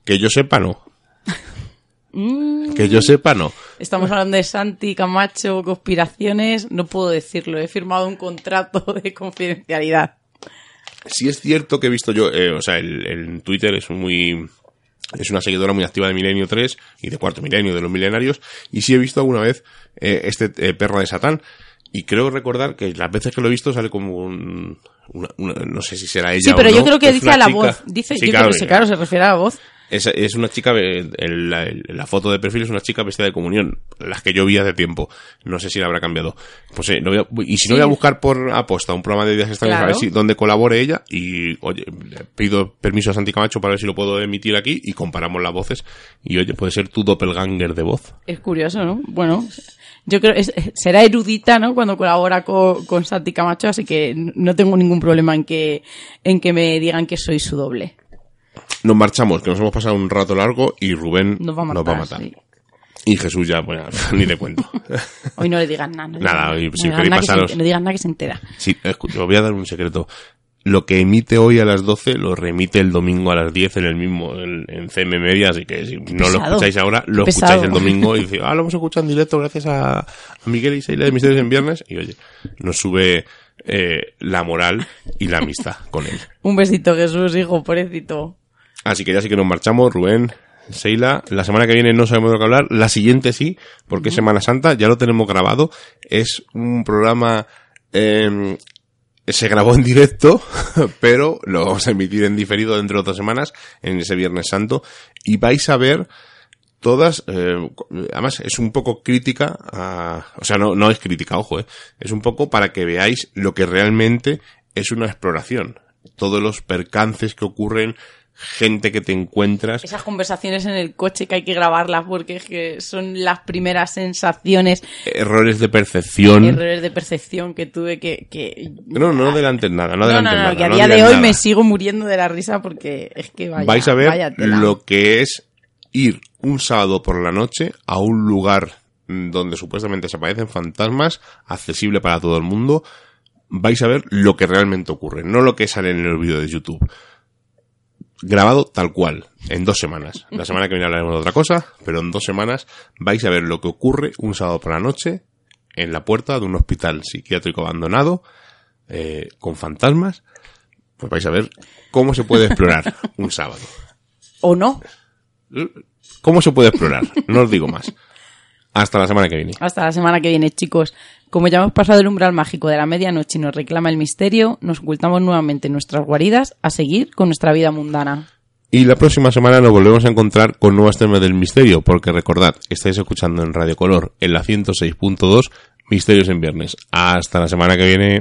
Que yo sepa, no. Mm. Que yo sepa, no. estamos hablando de Santi, Camacho, conspiraciones, no puedo decirlo, he firmado un contrato de confidencialidad. Si es cierto que he visto yo, eh, o sea, el, Twitter es muy... Es una seguidora muy activa de Milenio 3 y de Cuarto Milenio, de los milenarios, y sí he visto alguna vez eh, este eh, perro de Satán, y creo recordar que las veces que lo he visto sale como un... una- una- no sé si será ella Sí, pero o yo no, creo que es dice a la chica- voz. Dice, Sí, yo claro, creo que sí, claro, se refiere a la voz. Es, es una chica, el- la, el- la foto de perfil es una chica vestida de comunión, las que yo vi hace tiempo. No sé si la habrá cambiado. Pues eh, lo voy a- y si no voy a buscar por aposta un programa de días extraños a ver Claro. si donde colabore ella y oye, pido permiso a Santi Camacho para ver si lo puedo emitir aquí y comparamos las voces y oye, puede ser tu doppelganger de voz. Es curioso, ¿no? Bueno, yo creo es, será erudita, ¿no? Cuando colabora con, con Santi Camacho, así que no tengo ningún problema en que, en que me digan que soy su doble. Nos marchamos, que nos hemos pasado un rato largo y Rubén Nos va a matar. sí. Y Jesús ya, bueno, ni te cuento. Hoy no le digan nada. No le Nada, hoy, si le queréis nada que se pasaros- no digan nada que se entera. Sí, os voy a dar un secreto. Lo que emite hoy a las 12 lo remite el domingo a las 10 en el mismo, en, en CM Media, así que si no lo escucháis ahora, lo escucháis el domingo y decís, ah, lo hemos escuchado en directo gracias a, a Miguel y Seila de Misterios en Viernes, y oye, nos sube eh, la moral y la amistad con él. Un besito, Jesús, hijo, pobrecito. Así que ya sí que nos marchamos, Rubén, Seila. La semana que viene no sabemos de lo que hablar. La siguiente sí, porque es Semana Santa, ya lo tenemos grabado. Es un programa, eh, se grabó en directo, pero lo vamos a emitir en diferido dentro de otras semanas, en ese Viernes Santo. Y vais a ver todas, eh, además es un poco crítica, a- o sea, no, no es crítica, ojo, eh, es un poco para que veáis lo que realmente es una exploración. Todos los percances que ocurren, gente que te encuentras, Esas conversaciones en el coche que hay que grabarlas porque es que son las primeras sensaciones, errores de percepción. errores de percepción que tuve que... que... No, no adelantes nada, no No, no, nada. que a día de hoy nada. me sigo muriendo de la risa porque es que vaya, vais a ver lo que es ir un sábado por la noche a un lugar mm, donde supuestamente se aparecen fantasmas, accesible para todo el mundo. Vais a ver lo que realmente ocurre, no lo que sale en el vídeo de YouTube. Grabado tal cual, en dos semanas. La semana que viene hablaremos de otra cosa, pero en dos semanas vais a ver lo que ocurre un sábado por la noche en la puerta de un hospital psiquiátrico abandonado, eh, con fantasmas. Pues vais a ver cómo se puede explorar un sábado. ¿O no? ¿Cómo se puede explorar? No os digo más. Hasta la semana que viene. Hasta la semana que viene, chicos. Como ya hemos pasado el umbral mágico de la medianoche y nos reclama el misterio, nos ocultamos nuevamente en nuestras guaridas a seguir con nuestra vida mundana. Y la próxima semana nos volvemos a encontrar con nuevas temas del misterio, porque recordad, estáis escuchando en Radio Color en la 106.2 Misterios en Viernes. Hasta la semana que viene.